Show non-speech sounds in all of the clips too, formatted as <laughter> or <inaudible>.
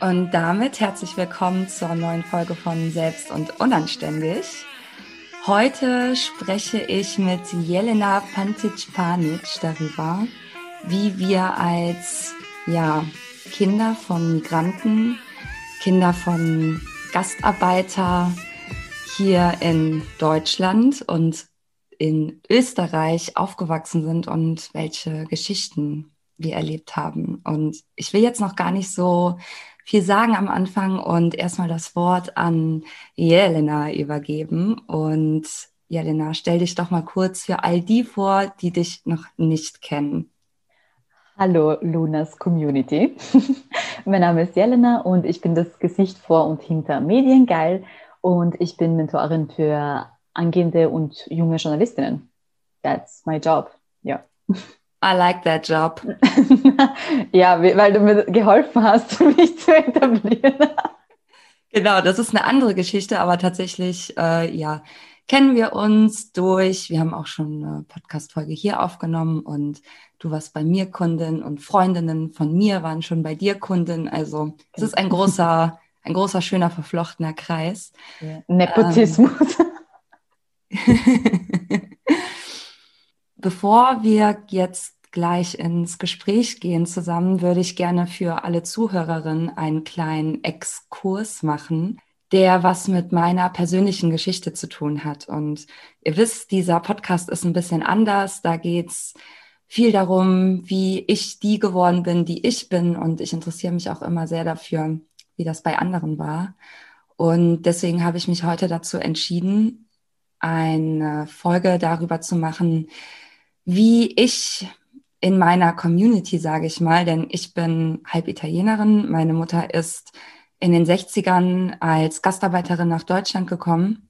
Und damit herzlich willkommen zur neuen Folge von Selbst und Unanständig. Heute spreche ich mit Jelena Pantic-Panic darüber, wie wir als ja, Kinder von Migranten, Kinder von Gastarbeiter hier in Deutschland und in Österreich aufgewachsen sind und welche Geschichten wir erlebt haben. Und ich will jetzt noch gar nicht so viel sagen am Anfang und erstmal das Wort an Jelena übergeben. Und Jelena, stell dich doch mal kurz für all die vor, die dich noch nicht kennen. Hallo Lunas Community. <laughs> mein Name ist Jelena und ich bin das Gesicht vor und hinter Mediengeil und ich bin Mentorin für angehende und junge Journalistinnen. That's my job. Ja. <laughs> I like that job. <laughs> ja, weil du mir geholfen hast, <laughs> mich zu etablieren. Genau, das ist eine andere Geschichte, aber tatsächlich, äh, ja, kennen wir uns durch, wir haben auch schon eine Podcast-Folge hier aufgenommen und du warst bei mir Kundin und Freundinnen von mir waren schon bei dir Kundin. Also es ist ein großer, <laughs> ein großer, schöner, verflochtener Kreis. Ja. Nepotismus. Ähm, Bevor wir jetzt gleich ins Gespräch gehen zusammen, würde ich gerne für alle Zuhörerinnen einen kleinen Exkurs machen, der was mit meiner persönlichen Geschichte zu tun hat. Und ihr wisst, dieser Podcast ist ein bisschen anders. Da geht's viel darum, wie ich die geworden bin, die ich bin. Und ich interessiere mich auch immer sehr dafür, wie das bei anderen war. Und deswegen habe ich mich heute dazu entschieden, eine Folge darüber zu machen, wie ich in meiner Community, sage ich mal, denn ich bin halb Italienerin. Meine Mutter ist in den 60ern als Gastarbeiterin nach Deutschland gekommen.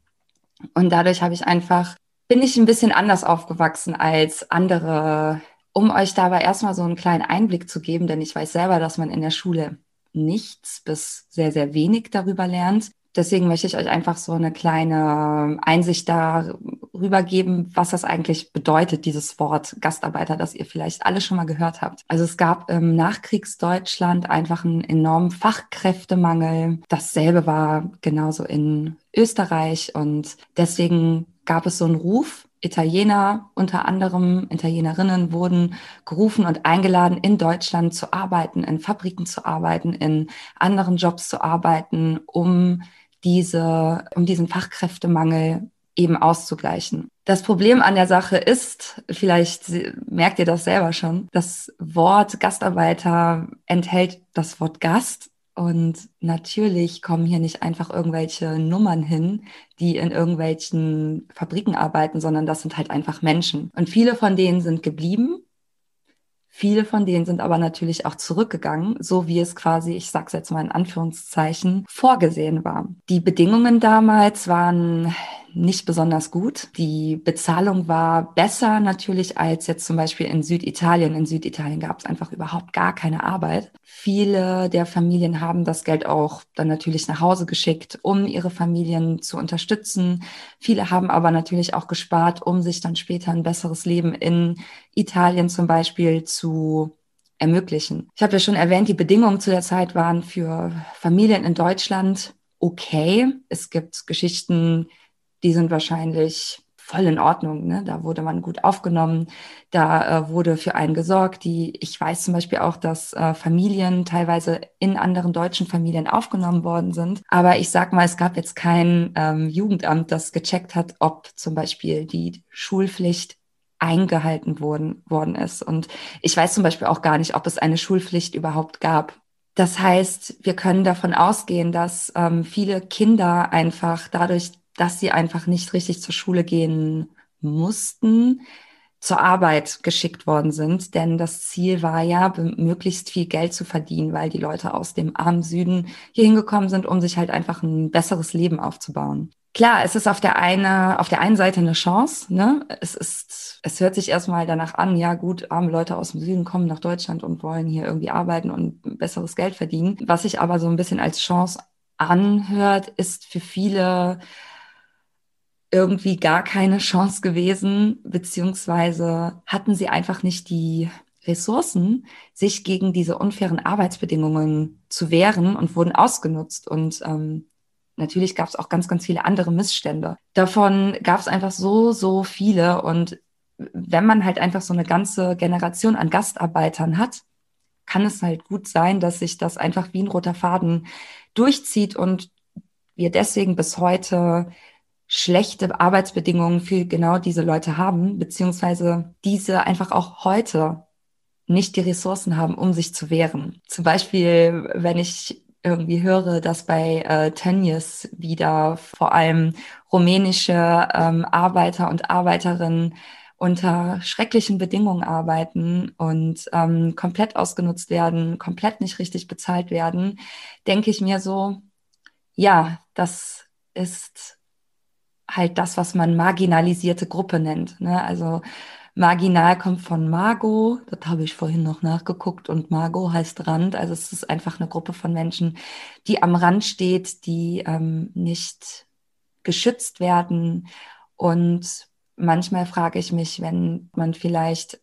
Und dadurch habe ich einfach, bin ich ein bisschen anders aufgewachsen als andere, um euch dabei erstmal so einen kleinen Einblick zu geben, denn ich weiß selber, dass man in der Schule nichts bis sehr, sehr wenig darüber lernt. Deswegen möchte ich euch einfach so eine kleine Einsicht darüber geben, was das eigentlich bedeutet, dieses Wort Gastarbeiter, das ihr vielleicht alle schon mal gehört habt. Also es gab im Nachkriegsdeutschland einfach einen enormen Fachkräftemangel. Dasselbe war genauso in Österreich und deswegen gab es so einen Ruf, Italiener, unter anderem Italienerinnen, wurden gerufen und eingeladen, in Deutschland zu arbeiten, in Fabriken zu arbeiten, in anderen Jobs zu arbeiten, um diese, um diesen Fachkräftemangel eben auszugleichen. Das Problem an der Sache ist, vielleicht merkt ihr das selber schon, das Wort Gastarbeiter enthält das Wort Gast und natürlich kommen hier nicht einfach irgendwelche Nummern hin, die in irgendwelchen Fabriken arbeiten, sondern das sind halt einfach Menschen. Und viele von denen sind geblieben Viele von denen sind aber natürlich auch zurückgegangen, so wie es quasi, ich sag's jetzt mal in Anführungszeichen, vorgesehen war. Die Bedingungen damals waren nicht besonders gut. Die Bezahlung war besser natürlich als jetzt zum Beispiel in Süditalien. In Süditalien gab es einfach überhaupt gar keine Arbeit. Viele der Familien haben das Geld auch dann natürlich nach Hause geschickt, um ihre Familien zu unterstützen. Viele haben aber natürlich auch gespart, um sich dann später ein besseres Leben in Italien zum Beispiel zu ermöglichen. Ich habe ja schon erwähnt, die Bedingungen zu der Zeit waren für Familien in Deutschland okay. Es gibt Geschichten, die sind wahrscheinlich voll in Ordnung. Ne? Da wurde man gut aufgenommen, da äh, wurde für einen gesorgt. Die, ich weiß zum Beispiel auch, dass äh, Familien teilweise in anderen deutschen Familien aufgenommen worden sind. Aber ich sag mal, es gab jetzt kein ähm, Jugendamt, das gecheckt hat, ob zum Beispiel die Schulpflicht eingehalten worden, worden ist. Und ich weiß zum Beispiel auch gar nicht, ob es eine Schulpflicht überhaupt gab. Das heißt, wir können davon ausgehen, dass ähm, viele Kinder einfach dadurch, dass sie einfach nicht richtig zur Schule gehen mussten, zur Arbeit geschickt worden sind. Denn das Ziel war ja, möglichst viel Geld zu verdienen, weil die Leute aus dem armen Süden hier hingekommen sind, um sich halt einfach ein besseres Leben aufzubauen. Klar, es ist auf der eine, auf der einen Seite eine Chance, ne? Es ist, es hört sich erstmal danach an, ja gut, arme Leute aus dem Süden kommen nach Deutschland und wollen hier irgendwie arbeiten und besseres Geld verdienen. Was sich aber so ein bisschen als Chance anhört, ist für viele irgendwie gar keine Chance gewesen, beziehungsweise hatten sie einfach nicht die Ressourcen, sich gegen diese unfairen Arbeitsbedingungen zu wehren und wurden ausgenutzt. Und ähm, natürlich gab es auch ganz, ganz viele andere Missstände. Davon gab es einfach so, so viele. Und wenn man halt einfach so eine ganze Generation an Gastarbeitern hat, kann es halt gut sein, dass sich das einfach wie ein roter Faden durchzieht und wir deswegen bis heute schlechte Arbeitsbedingungen für genau diese Leute haben, beziehungsweise diese einfach auch heute nicht die Ressourcen haben, um sich zu wehren. Zum Beispiel, wenn ich irgendwie höre, dass bei äh, Tönnies wieder vor allem rumänische ähm, Arbeiter und Arbeiterinnen unter schrecklichen Bedingungen arbeiten und ähm, komplett ausgenutzt werden, komplett nicht richtig bezahlt werden, denke ich mir so, ja, das ist halt das, was man marginalisierte Gruppe nennt. Ne? Also marginal kommt von Margo, das habe ich vorhin noch nachgeguckt und Margo heißt Rand. Also es ist einfach eine Gruppe von Menschen, die am Rand steht, die ähm, nicht geschützt werden. Und manchmal frage ich mich, wenn man vielleicht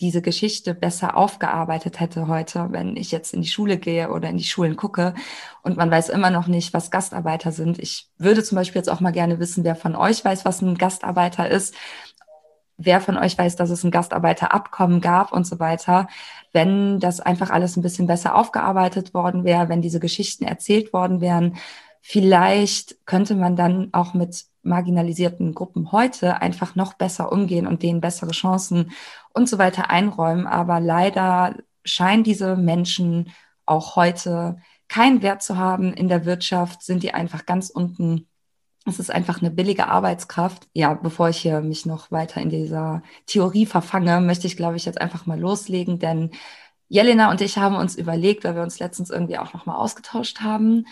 diese Geschichte besser aufgearbeitet hätte heute, wenn ich jetzt in die Schule gehe oder in die Schulen gucke und man weiß immer noch nicht, was Gastarbeiter sind. Ich würde zum Beispiel jetzt auch mal gerne wissen, wer von euch weiß, was ein Gastarbeiter ist, wer von euch weiß, dass es ein Gastarbeiterabkommen gab und so weiter. Wenn das einfach alles ein bisschen besser aufgearbeitet worden wäre, wenn diese Geschichten erzählt worden wären, vielleicht könnte man dann auch mit marginalisierten Gruppen heute einfach noch besser umgehen und denen bessere Chancen und so weiter einräumen. Aber leider scheinen diese Menschen auch heute keinen Wert zu haben in der Wirtschaft, sind die einfach ganz unten. Es ist einfach eine billige Arbeitskraft. Ja, bevor ich hier mich noch weiter in dieser Theorie verfange, möchte ich, glaube ich, jetzt einfach mal loslegen, denn Jelena und ich haben uns überlegt, weil wir uns letztens irgendwie auch noch mal ausgetauscht haben,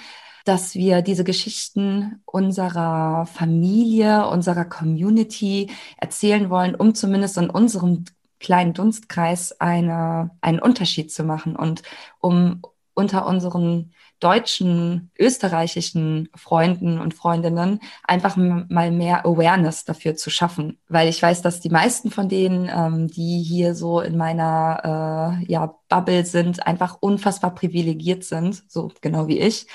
dass wir diese Geschichten unserer Familie, unserer Community erzählen wollen, um zumindest in unserem kleinen Dunstkreis eine, einen Unterschied zu machen und um unter unseren deutschen, österreichischen Freunden und Freundinnen einfach mal mehr Awareness dafür zu schaffen. Weil ich weiß, dass die meisten von denen, ähm, die hier so in meiner äh, ja, Bubble sind, einfach unfassbar privilegiert sind, so genau wie ich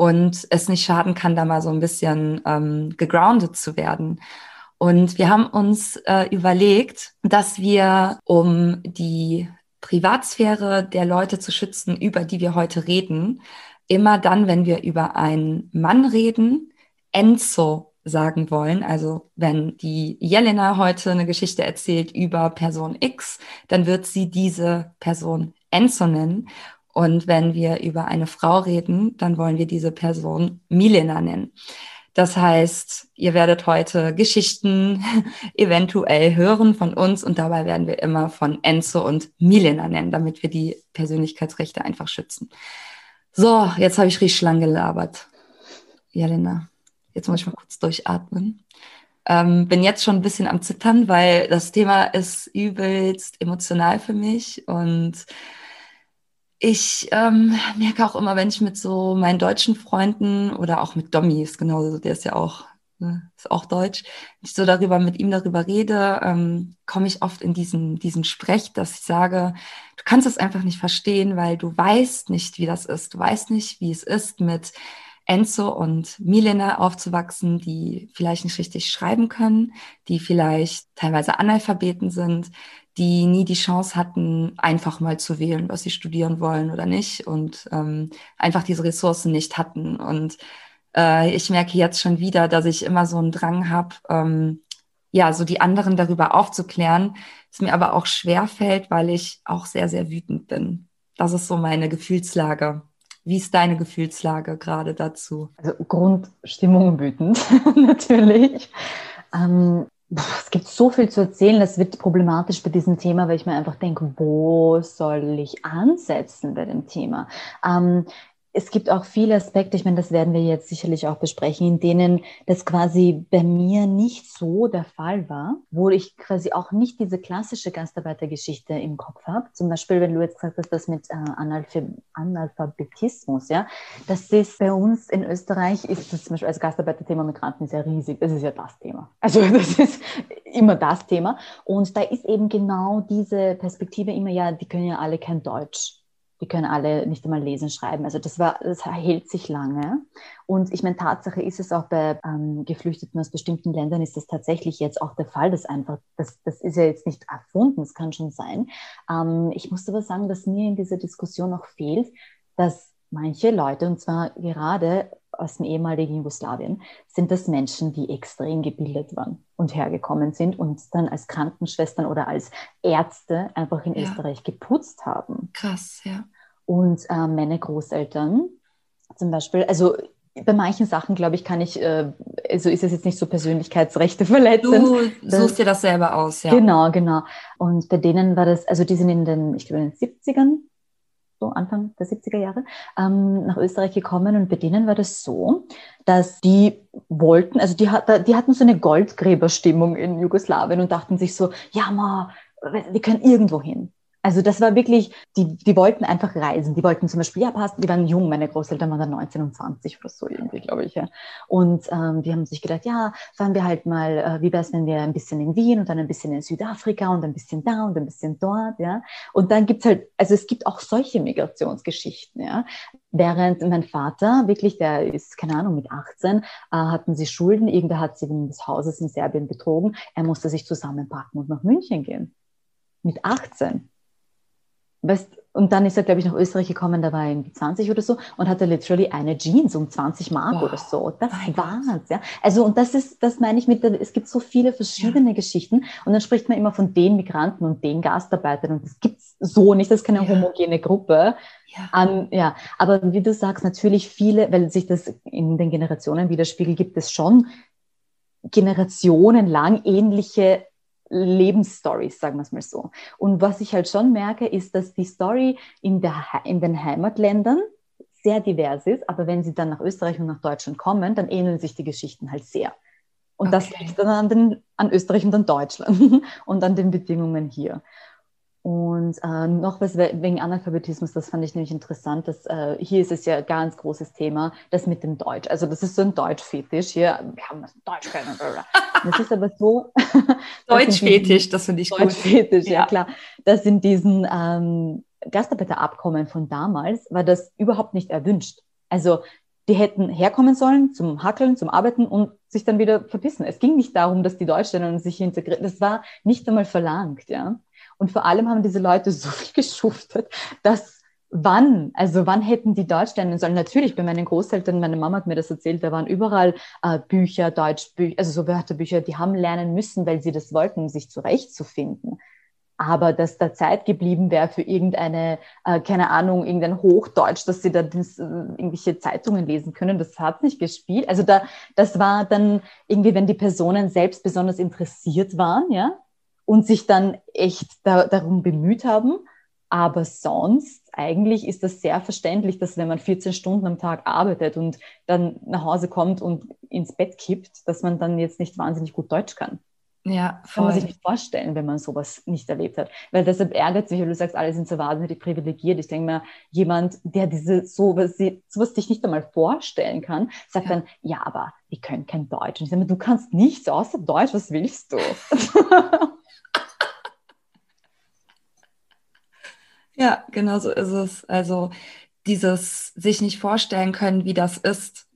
und es nicht schaden kann, da mal so ein bisschen ähm, gegroundet zu werden. Und wir haben uns äh, überlegt, dass wir, um die Privatsphäre der Leute zu schützen, über die wir heute reden, immer dann, wenn wir über einen Mann reden, Enzo sagen wollen. Also wenn die Jelena heute eine Geschichte erzählt über Person X, dann wird sie diese Person Enzo nennen. Und wenn wir über eine Frau reden, dann wollen wir diese Person Milena nennen. Das heißt, ihr werdet heute Geschichten <laughs> eventuell hören von uns und dabei werden wir immer von Enzo und Milena nennen, damit wir die Persönlichkeitsrechte einfach schützen. So, jetzt habe ich richtig lang gelabert. Jelena, jetzt muss ich mal kurz durchatmen. Ähm, bin jetzt schon ein bisschen am Zittern, weil das Thema ist übelst emotional für mich und ich ähm, merke auch immer, wenn ich mit so meinen deutschen Freunden oder auch mit Domi, ist genauso, der ist ja auch, ne, ist auch deutsch, wenn ich so darüber mit ihm darüber rede, ähm, komme ich oft in diesen, diesen Sprech, dass ich sage, du kannst es einfach nicht verstehen, weil du weißt nicht, wie das ist. Du weißt nicht, wie es ist, mit Enzo und Milena aufzuwachsen, die vielleicht nicht richtig schreiben können, die vielleicht teilweise Analphabeten sind, die nie die Chance hatten, einfach mal zu wählen, was sie studieren wollen oder nicht und ähm, einfach diese Ressourcen nicht hatten. Und äh, ich merke jetzt schon wieder, dass ich immer so einen Drang habe, ähm, ja, so die anderen darüber aufzuklären, es mir aber auch schwer fällt, weil ich auch sehr, sehr wütend bin. Das ist so meine Gefühlslage. Wie ist deine Gefühlslage gerade dazu? Also Grundstimmung wütend, <laughs> natürlich. Ähm, es gibt so viel zu erzählen, das wird problematisch bei diesem Thema, weil ich mir einfach denke, wo soll ich ansetzen bei dem Thema? Ähm, es gibt auch viele Aspekte, ich meine, das werden wir jetzt sicherlich auch besprechen, in denen das quasi bei mir nicht so der Fall war, wo ich quasi auch nicht diese klassische Gastarbeitergeschichte im Kopf habe. Zum Beispiel, wenn du jetzt gesagt hast, das mit äh, Analphabetismus, ja, das ist bei uns in Österreich, ist das zum Beispiel als Gastarbeiterthema Migranten sehr riesig. Das ist ja das Thema. Also <laughs> das ist immer das Thema. Und da ist eben genau diese Perspektive immer, ja, die können ja alle kein Deutsch die können alle nicht einmal lesen, schreiben. Also das war, das hält sich lange. Und ich meine, Tatsache ist es auch bei ähm, Geflüchteten aus bestimmten Ländern ist das tatsächlich jetzt auch der Fall, dass einfach, das, das ist ja jetzt nicht erfunden, es kann schon sein. Ähm, ich muss aber sagen, dass mir in dieser Diskussion noch fehlt, dass manche Leute, und zwar gerade aus dem ehemaligen Jugoslawien, sind das Menschen, die extrem gebildet waren und hergekommen sind und dann als Krankenschwestern oder als Ärzte einfach in ja. Österreich geputzt haben. Krass, ja. Und äh, meine Großeltern zum Beispiel, also bei manchen Sachen, glaube ich, kann ich, äh, also ist es jetzt nicht so Persönlichkeitsrechte verletzend. Du suchst dir das selber aus, ja. Genau, genau. Und bei denen war das, also die sind in den, ich glaube, in den 70ern so Anfang der 70er Jahre, ähm, nach Österreich gekommen und bei denen war das so, dass die wollten, also die, die hatten so eine Goldgräberstimmung in Jugoslawien und dachten sich so, ja, ma, wir können irgendwo hin. Also das war wirklich, die, die wollten einfach reisen. Die wollten zum Beispiel, ja, passt, die waren jung, meine Großeltern waren dann 19 und 20 oder so irgendwie, glaube ich. Ja. Und ähm, die haben sich gedacht, ja, fahren wir halt mal, äh, wie wäre es, wenn wir ein bisschen in Wien und dann ein bisschen in Südafrika und ein bisschen da und ein bisschen dort, ja. Und dann gibt's halt, also es gibt auch solche Migrationsgeschichten, ja. Während mein Vater, wirklich, der ist, keine Ahnung, mit 18, äh, hatten sie Schulden, irgendwer hat sie wegen des Hauses in Serbien betrogen, er musste sich zusammenpacken und nach München gehen. Mit 18. Weißt, und dann ist er, glaube ich, nach Österreich gekommen, da war er irgendwie 20 oder so und hatte literally eine Jeans um 20 Mark wow. oder so. Das war's, ja. Also, und das ist, das meine ich mit, der, es gibt so viele verschiedene ja. Geschichten und dann spricht man immer von den Migranten und den Gastarbeitern und das gibt's so nicht, das ist keine ja. homogene Gruppe. Ja. An, ja, aber wie du sagst, natürlich viele, weil sich das in den Generationen widerspiegelt, gibt es schon generationenlang ähnliche Lebensstories, sagen wir es mal so. Und was ich halt schon merke, ist, dass die Story in, der, in den Heimatländern sehr divers ist, aber wenn sie dann nach Österreich und nach Deutschland kommen, dann ähneln sich die Geschichten halt sehr. Und okay. das liegt dann an, den, an Österreich und an Deutschland <laughs> und an den Bedingungen hier. Und äh, noch was wegen Analphabetismus, das fand ich nämlich interessant. Dass, äh, hier ist es ja ein ganz großes Thema, das mit dem Deutsch. Also das ist so ein Deutschfetisch. Hier, wir haben das Deutsch können. Das ist aber so. <laughs> Deutschfetisch, das finde ich gut. Deutschfetisch, ja. ja klar. Das in diesen ähm, Gastarbeiterabkommen von damals war das überhaupt nicht erwünscht. Also die hätten herkommen sollen zum Hackeln, zum Arbeiten und sich dann wieder verpissen. Es ging nicht darum, dass die Deutschländer sich integrieren. Das war nicht einmal verlangt, ja. Und vor allem haben diese Leute so viel geschuftet, dass wann, also wann hätten die Deutsch lernen sollen? Natürlich, bei meinen Großeltern, meine Mama hat mir das erzählt, da waren überall äh, Bücher, Deutschbücher, also so Wörterbücher, die haben lernen müssen, weil sie das wollten, um sich zurechtzufinden. Aber dass da Zeit geblieben wäre für irgendeine, äh, keine Ahnung, irgendein Hochdeutsch, dass sie da das, äh, irgendwelche Zeitungen lesen können, das hat nicht gespielt. Also da, das war dann irgendwie, wenn die Personen selbst besonders interessiert waren, ja, und sich dann echt da, darum bemüht haben. Aber sonst, eigentlich ist das sehr verständlich, dass wenn man 14 Stunden am Tag arbeitet und dann nach Hause kommt und ins Bett kippt, dass man dann jetzt nicht wahnsinnig gut Deutsch kann. Ja, voll. Kann man sich nicht vorstellen, wenn man sowas nicht erlebt hat. Weil deshalb ärgert sich, weil du sagst, alle sind so wahnsinnig privilegiert. Ich denke mal, jemand, der diese sowas, sowas sich nicht einmal vorstellen kann, sagt ja. dann, ja, aber die können kein Deutsch. Und ich sage mir, du kannst nichts außer Deutsch, was willst du? <laughs> Ja, genau so ist es. Also dieses sich nicht vorstellen können, wie das ist,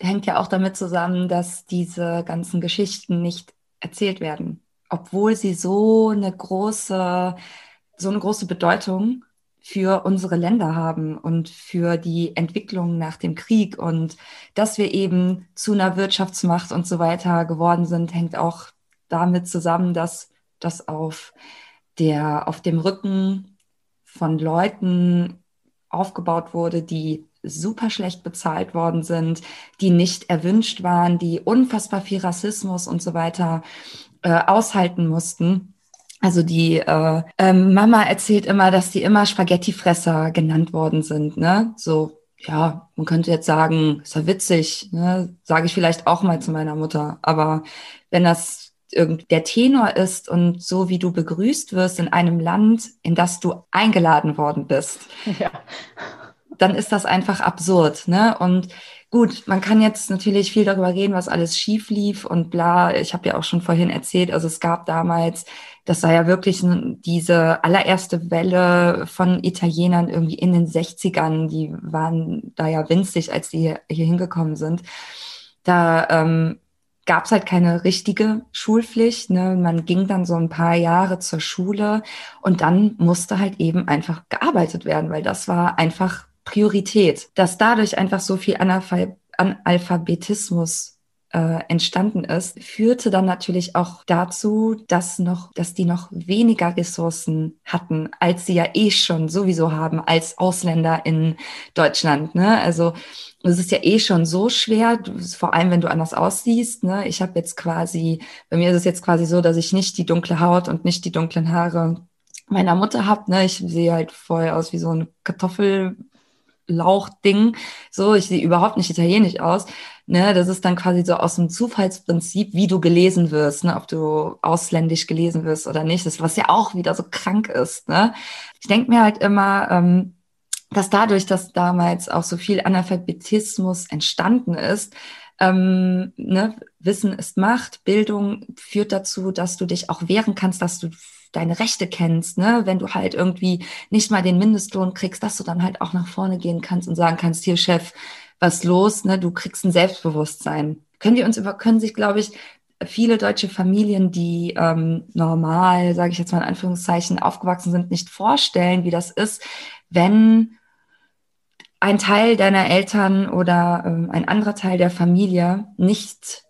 hängt ja auch damit zusammen, dass diese ganzen Geschichten nicht erzählt werden, obwohl sie so eine große, so eine große Bedeutung für unsere Länder haben und für die Entwicklung nach dem Krieg und dass wir eben zu einer Wirtschaftsmacht und so weiter geworden sind, hängt auch damit zusammen, dass das auf der, auf dem Rücken von Leuten aufgebaut wurde, die super schlecht bezahlt worden sind, die nicht erwünscht waren, die unfassbar viel Rassismus und so weiter äh, aushalten mussten. Also die äh, äh, Mama erzählt immer, dass die immer Spaghettifresser genannt worden sind, ne? So ja, man könnte jetzt sagen, ist ja witzig, ne? sage ich vielleicht auch mal zu meiner Mutter. Aber wenn das der Tenor ist und so wie du begrüßt wirst in einem Land, in das du eingeladen worden bist, <laughs> ja. dann ist das einfach absurd. Ne? Und gut, man kann jetzt natürlich viel darüber reden, was alles schief lief und bla. Ich habe ja auch schon vorhin erzählt, also es gab damals, das war ja wirklich diese allererste Welle von Italienern irgendwie in den 60ern, die waren da ja winzig, als die hier, hier hingekommen sind. Da ähm, gab es halt keine richtige Schulpflicht. Ne? Man ging dann so ein paar Jahre zur Schule und dann musste halt eben einfach gearbeitet werden, weil das war einfach Priorität. Dass dadurch einfach so viel Analphabetismus äh, entstanden ist, führte dann natürlich auch dazu, dass noch, dass die noch weniger Ressourcen hatten, als sie ja eh schon sowieso haben als Ausländer in Deutschland. Ne? Also es ist ja eh schon so schwer, vor allem wenn du anders aussiehst. Ne? Ich habe jetzt quasi, bei mir ist es jetzt quasi so, dass ich nicht die dunkle Haut und nicht die dunklen Haare meiner Mutter habe. Ne? Ich sehe halt voll aus wie so ein Kartoffel. Lauchding. So, ich sehe überhaupt nicht italienisch aus. Ne, das ist dann quasi so aus dem Zufallsprinzip, wie du gelesen wirst, ne, ob du ausländisch gelesen wirst oder nicht. Das, was ja auch wieder so krank ist. Ne? Ich denke mir halt immer, ähm, dass dadurch, dass damals auch so viel Analphabetismus entstanden ist, ähm, ne, Wissen ist Macht, Bildung führt dazu, dass du dich auch wehren kannst, dass du deine Rechte kennst, ne? wenn du halt irgendwie nicht mal den Mindestlohn kriegst, dass du dann halt auch nach vorne gehen kannst und sagen kannst, hier Chef, was los, ne? du kriegst ein Selbstbewusstsein. Können wir uns über, können sich, glaube ich, viele deutsche Familien, die ähm, normal, sage ich jetzt mal in Anführungszeichen, aufgewachsen sind, nicht vorstellen, wie das ist, wenn ein Teil deiner Eltern oder ähm, ein anderer Teil der Familie nicht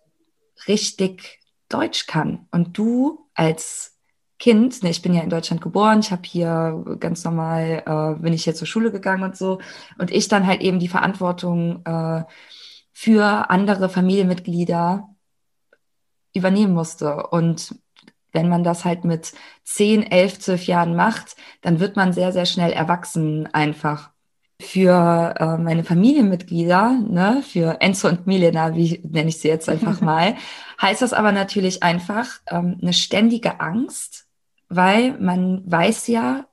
richtig Deutsch kann und du als Kind, ne, ich bin ja in Deutschland geboren, ich habe hier ganz normal, äh, bin ich hier zur Schule gegangen und so, und ich dann halt eben die Verantwortung äh, für andere Familienmitglieder übernehmen musste. Und wenn man das halt mit 10, 11, 12 Jahren macht, dann wird man sehr, sehr schnell erwachsen einfach. Für äh, meine Familienmitglieder, ne, für Enzo und Milena, wie nenne ich sie jetzt einfach <laughs> mal, heißt das aber natürlich einfach ähm, eine ständige Angst, weil man weiß ja,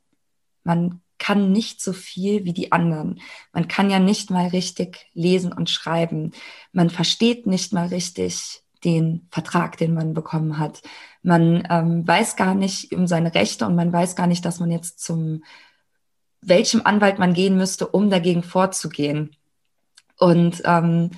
man kann nicht so viel wie die anderen. Man kann ja nicht mal richtig lesen und schreiben. Man versteht nicht mal richtig den Vertrag, den man bekommen hat. Man ähm, weiß gar nicht um seine Rechte und man weiß gar nicht, dass man jetzt zum welchem Anwalt man gehen müsste, um dagegen vorzugehen. Und ähm,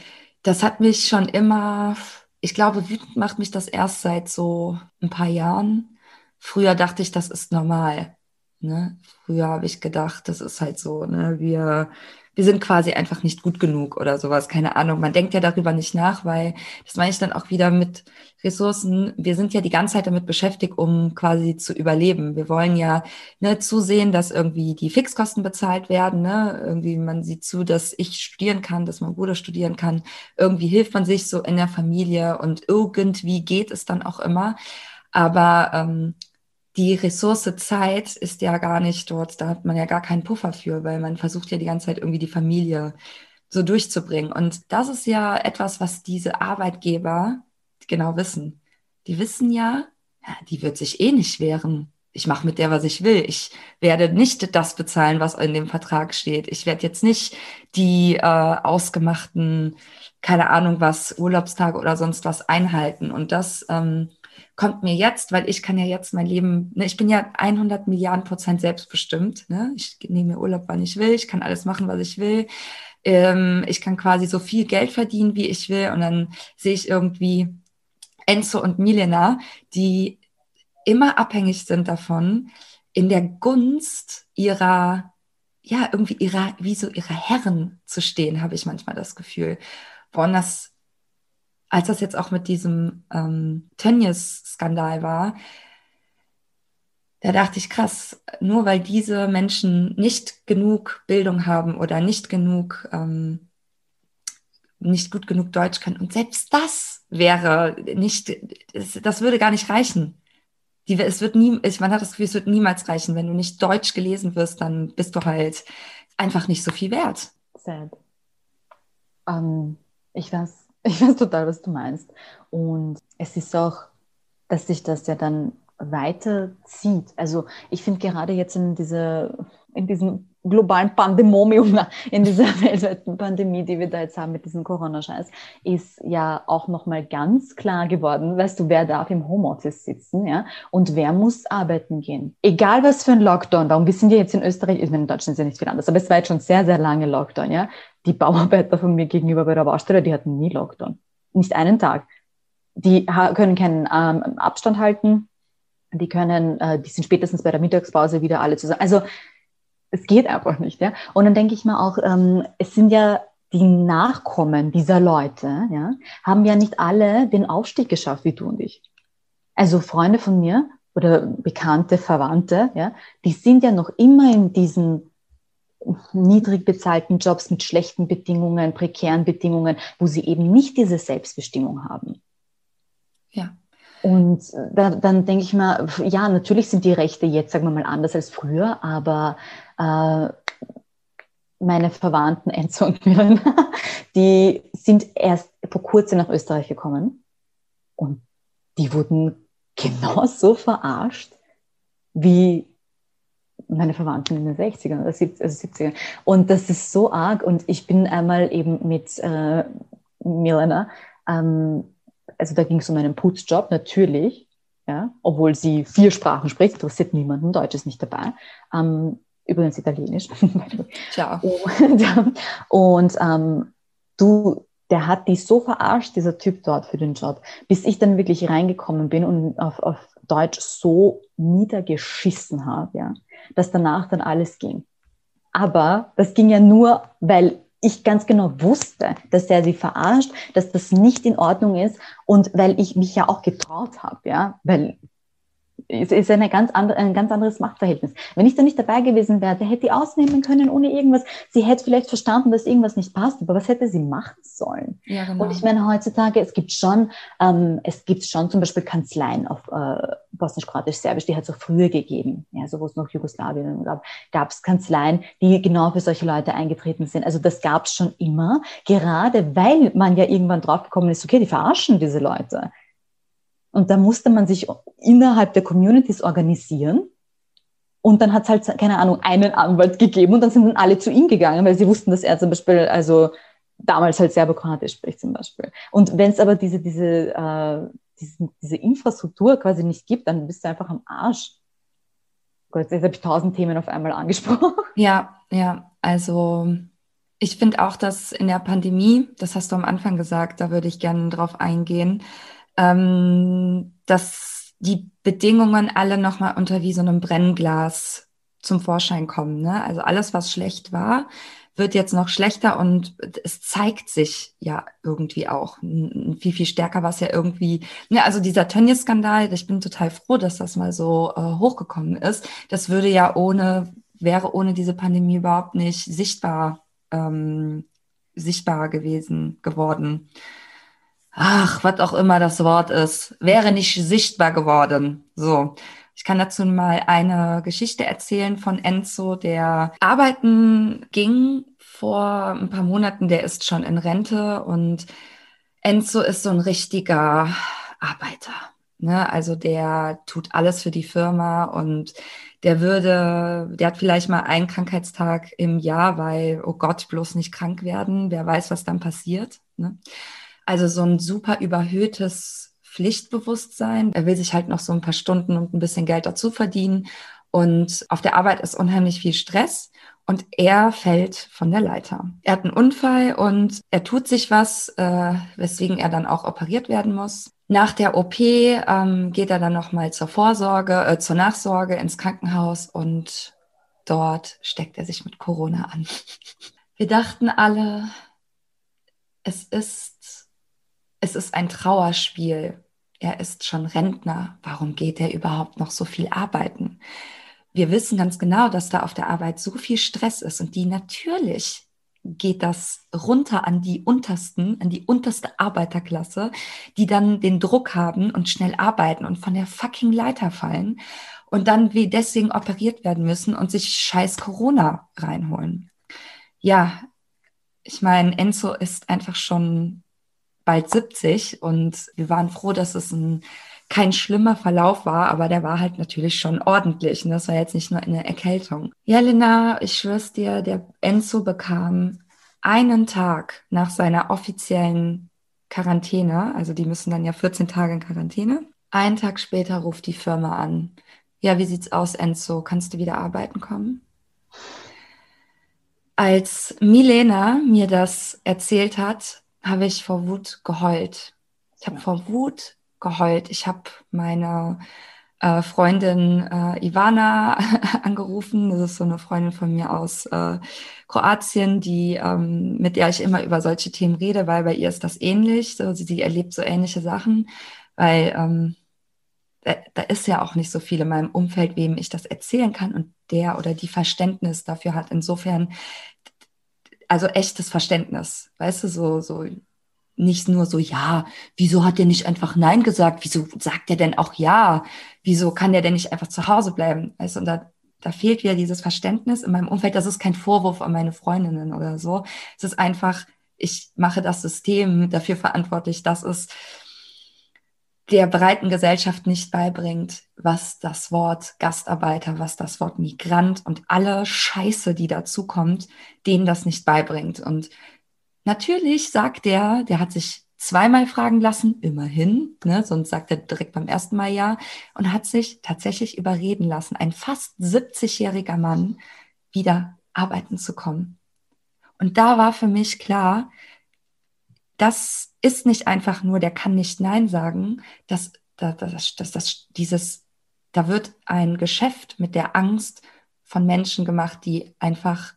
das hat mich schon immer, ich glaube, wütend macht mich das erst seit so ein paar Jahren, Früher dachte ich, das ist normal. Ne? Früher habe ich gedacht, das ist halt so, ne? wir, wir sind quasi einfach nicht gut genug oder sowas, keine Ahnung. Man denkt ja darüber nicht nach, weil das meine ich dann auch wieder mit Ressourcen. Wir sind ja die ganze Zeit damit beschäftigt, um quasi zu überleben. Wir wollen ja ne, zusehen, dass irgendwie die Fixkosten bezahlt werden. Ne? Irgendwie man sieht zu, dass ich studieren kann, dass mein Bruder studieren kann. Irgendwie hilft man sich so in der Familie und irgendwie geht es dann auch immer. Aber ähm, die Ressource Zeit ist ja gar nicht dort, da hat man ja gar keinen Puffer für, weil man versucht ja die ganze Zeit irgendwie die Familie so durchzubringen. Und das ist ja etwas, was diese Arbeitgeber genau wissen. Die wissen ja, die wird sich eh nicht wehren. Ich mache mit der, was ich will. Ich werde nicht das bezahlen, was in dem Vertrag steht. Ich werde jetzt nicht die äh, ausgemachten, keine Ahnung was, Urlaubstage oder sonst was einhalten. Und das ähm, kommt mir jetzt, weil ich kann ja jetzt mein Leben, ne, ich bin ja 100 Milliarden Prozent selbstbestimmt. Ne? Ich nehme mir Urlaub, wann ich will, ich kann alles machen, was ich will. Ähm, ich kann quasi so viel Geld verdienen, wie ich will. Und dann sehe ich irgendwie Enzo und Milena, die immer abhängig sind davon, in der Gunst ihrer, ja, irgendwie ihrer, wie so ihrer Herren zu stehen, habe ich manchmal das Gefühl. Boah, das als das jetzt auch mit diesem ähm, Tönnies-Skandal war, da dachte ich, krass, nur weil diese Menschen nicht genug Bildung haben oder nicht genug, ähm, nicht gut genug Deutsch können. Und selbst das wäre nicht, das würde gar nicht reichen. Die, es wird nie, ich, man hat das Gefühl, es wird niemals reichen. Wenn du nicht Deutsch gelesen wirst, dann bist du halt einfach nicht so viel wert. Sad. Ähm, ich, weiß, ich weiß total, was du meinst. Und es ist auch, dass sich das ja dann weiterzieht. Also ich finde gerade jetzt in dieser, in diesem globalen Pandemonium, <laughs> in dieser weltweiten Pandemie, die wir da jetzt haben mit diesem Corona-Scheiß, ist ja auch nochmal ganz klar geworden, weißt du, wer darf im Homeoffice sitzen, ja, und wer muss arbeiten gehen. Egal was für ein Lockdown war, und wir jetzt in Österreich, ich meine, in Deutschland ist ja nicht viel anders, aber es war jetzt schon sehr, sehr lange Lockdown, ja. Die Bauarbeiter von mir gegenüber bei der Baustelle, die hatten nie Lockdown. Nicht einen Tag. Die können keinen ähm, Abstand halten, die können, äh, die sind spätestens bei der Mittagspause wieder alle zusammen. Also es geht einfach nicht. Ja? Und dann denke ich mir auch, ähm, es sind ja die Nachkommen dieser Leute, ja, haben ja nicht alle den Aufstieg geschafft wie du und ich. Also Freunde von mir oder bekannte Verwandte, ja, die sind ja noch immer in diesen niedrig bezahlten Jobs mit schlechten Bedingungen, prekären Bedingungen, wo sie eben nicht diese Selbstbestimmung haben. Ja. Und da, dann denke ich mal, ja, natürlich sind die Rechte jetzt, sagen wir mal, anders als früher, aber äh, meine Verwandten Enzo und Miriam, die sind erst vor kurzem nach Österreich gekommen und die wurden genauso verarscht wie meine Verwandten in den 60ern oder 70ern. Also und das ist so arg. Und ich bin einmal eben mit äh, Milena, ähm, also da ging es um einen Putzjob, natürlich, ja, obwohl sie vier Sprachen spricht, interessiert niemanden, Deutsch ist nicht dabei. Ähm, übrigens Italienisch. <laughs> Ciao. <laughs> Und, und ähm, du, der hat die so verarscht, dieser Typ dort für den Job, bis ich dann wirklich reingekommen bin und auf, auf Deutsch so niedergeschissen habe, ja, dass danach dann alles ging. Aber das ging ja nur, weil ich ganz genau wusste, dass er sie verarscht, dass das nicht in Ordnung ist und weil ich mich ja auch getraut habe, ja, weil es ist eine ganz andere, ein ganz anderes Machtverhältnis. Wenn ich da nicht dabei gewesen wäre, hätte die ausnehmen können ohne irgendwas. Sie hätte vielleicht verstanden, dass irgendwas nicht passt, aber was hätte sie machen sollen? Ja, genau. Und ich meine, heutzutage, es gibt schon, ähm, es gibt schon zum Beispiel Kanzleien auf äh, Bosnisch, Kroatisch, Serbisch, die hat es auch früher gegeben, ja, so wo es noch Jugoslawien gab, gab es Kanzleien, die genau für solche Leute eingetreten sind. Also das gab es schon immer, gerade weil man ja irgendwann draufgekommen ist, okay, die verarschen diese Leute. Und da musste man sich innerhalb der Communities organisieren. Und dann hat es halt, keine Ahnung, einen Anwalt gegeben und dann sind dann alle zu ihm gegangen, weil sie wussten, dass er zum Beispiel, also damals halt serbokroatisch spricht zum Beispiel. Und wenn es aber diese, diese, äh, diese, diese Infrastruktur quasi nicht gibt, dann bist du einfach am Arsch. Gott, jetzt habe ich tausend Themen auf einmal angesprochen. <laughs> Ja, ja, also ich finde auch, dass in der Pandemie, das hast du am Anfang gesagt, da würde ich gerne drauf eingehen, ähm, dass die Bedingungen alle nochmal unter wie so einem Brennglas zum Vorschein kommen. Ne? Also alles, was schlecht war, wird jetzt noch schlechter und es zeigt sich ja irgendwie auch viel, viel stärker, was ja irgendwie, ne, also dieser Tönnies-Skandal, ich bin total froh, dass das mal so äh, hochgekommen ist. Das würde ja ohne, wäre ohne diese Pandemie überhaupt nicht sichtbar, ähm, sichtbar gewesen, geworden ach, was auch immer das Wort ist, wäre nicht sichtbar geworden. So. Ich kann dazu mal eine Geschichte erzählen von Enzo, der arbeiten ging vor ein paar Monaten. Der ist schon in Rente und Enzo ist so ein richtiger Arbeiter. Ne? Also der tut alles für die Firma und der würde, der hat vielleicht mal einen Krankheitstag im Jahr, weil, oh Gott, bloß nicht krank werden. Wer weiß, was dann passiert. Ne? Also so ein super überhöhtes Pflichtbewusstsein. Er will sich halt noch so ein paar Stunden und ein bisschen Geld dazu verdienen. Und auf der Arbeit ist unheimlich viel Stress und er fällt von der Leiter. Er hat einen Unfall und er tut sich was, äh, weswegen er dann auch operiert werden muss. Nach der OP ähm, geht er dann nochmal zur Vorsorge, äh, zur Nachsorge ins Krankenhaus und dort steckt er sich mit Corona an. <laughs> Wir dachten alle, es ist es ist ein Trauerspiel. Er ist schon Rentner. Warum geht er überhaupt noch so viel arbeiten? Wir wissen ganz genau, dass da auf der Arbeit so viel Stress ist und die natürlich geht das runter an die untersten, an die unterste Arbeiterklasse, die dann den Druck haben und schnell arbeiten und von der fucking Leiter fallen und dann wie deswegen operiert werden müssen und sich scheiß Corona reinholen. Ja, ich meine, Enzo ist einfach schon bald 70 und wir waren froh, dass es ein kein schlimmer Verlauf war, aber der war halt natürlich schon ordentlich. Und das war jetzt nicht nur eine Erkältung. Ja, Lena, ich schwör's dir, der Enzo bekam einen Tag nach seiner offiziellen Quarantäne, also die müssen dann ja 14 Tage in Quarantäne. Einen Tag später ruft die Firma an. Ja, wie sieht's aus, Enzo? Kannst du wieder arbeiten kommen? Als Milena mir das erzählt hat, habe ich vor Wut geheult. Ich habe vor Wut geheult. Ich habe meine äh, Freundin äh, Ivana <laughs> angerufen. Das ist so eine Freundin von mir aus äh, Kroatien, die ähm, mit der ich immer über solche Themen rede, weil bei ihr ist das ähnlich. So, sie, sie erlebt so ähnliche Sachen, weil ähm, da, da ist ja auch nicht so viel in meinem Umfeld, wem ich das erzählen kann und der oder die Verständnis dafür hat. Insofern also echtes Verständnis, weißt du, so, so nicht nur so, ja, wieso hat der nicht einfach Nein gesagt? Wieso sagt er denn auch Ja? Wieso kann der denn nicht einfach zu Hause bleiben? Weißt du, und da, da fehlt wieder dieses Verständnis in meinem Umfeld. Das ist kein Vorwurf an meine Freundinnen oder so. Es ist einfach, ich mache das System dafür verantwortlich, dass es der breiten Gesellschaft nicht beibringt, was das Wort Gastarbeiter, was das Wort Migrant und alle Scheiße, die dazu kommt, denen das nicht beibringt. Und Natürlich sagt der, der hat sich zweimal fragen lassen, immerhin, ne, sonst sagt er direkt beim ersten Mal ja, und hat sich tatsächlich überreden lassen, ein fast 70-jähriger Mann wieder arbeiten zu kommen. Und da war für mich klar, das ist nicht einfach nur, der kann nicht Nein sagen, dass das, das, das, das, dieses, da wird ein Geschäft mit der Angst von Menschen gemacht, die einfach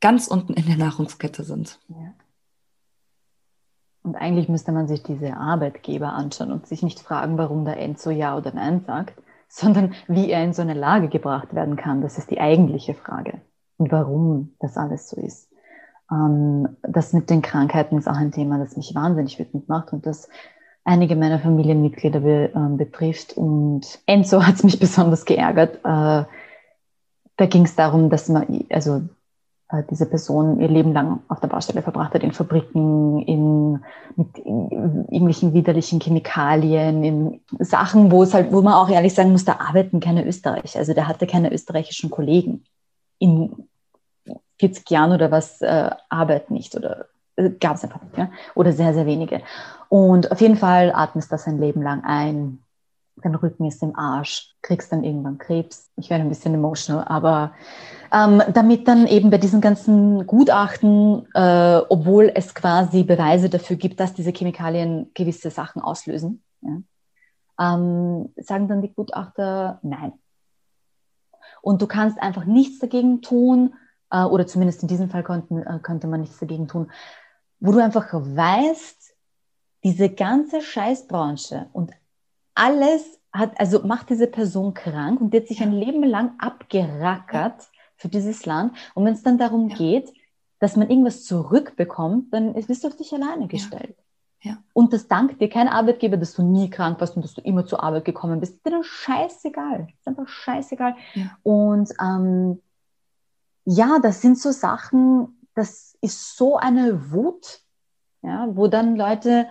ganz unten in der Nahrungskette sind. Ja. Und eigentlich müsste man sich diese Arbeitgeber anschauen und sich nicht fragen, warum der Enzo Ja oder Nein sagt, sondern wie er in so eine Lage gebracht werden kann. Das ist die eigentliche Frage. Und warum das alles so ist. Ähm, das mit den Krankheiten ist auch ein Thema, das mich wahnsinnig wütend macht und das einige meiner Familienmitglieder be, äh, betrifft. Und Enzo <laughs> hat es mich besonders geärgert. Äh, da ging es darum, dass man, also äh, diese Person ihr Leben lang auf der Baustelle verbracht hat, in Fabriken, in, mit in irgendwelchen widerlichen Chemikalien, in Sachen, wo es halt, wo man auch ehrlich sagen muss, da arbeiten keine Österreicher. Also der hatte keine österreichischen Kollegen. In 40 Jahren oder was äh, arbeiten nicht oder äh, gab es einfach nicht, ja? oder sehr, sehr wenige. Und auf jeden Fall atmest das ein Leben lang ein. Dein Rücken ist im Arsch, kriegst dann irgendwann Krebs. Ich werde ein bisschen emotional, aber ähm, damit dann eben bei diesen ganzen Gutachten, äh, obwohl es quasi Beweise dafür gibt, dass diese Chemikalien gewisse Sachen auslösen, ja, ähm, sagen dann die Gutachter nein. Und du kannst einfach nichts dagegen tun, äh, oder zumindest in diesem Fall konnten, äh, könnte man nichts dagegen tun, wo du einfach weißt, diese ganze Scheißbranche und alles hat, also macht diese Person krank und die hat sich ein Leben lang abgerackert für dieses Land. Und wenn es dann darum ja. geht, dass man irgendwas zurückbekommt, dann bist du auf dich alleine gestellt. Ja. ja. Und das dankt dir kein Arbeitgeber, dass du nie krank warst und dass du immer zur Arbeit gekommen bist. Ist dir dann scheißegal. Ist einfach scheißegal. Ja. Und ähm, ja, das sind so Sachen, das ist so eine Wut, ja, wo dann Leute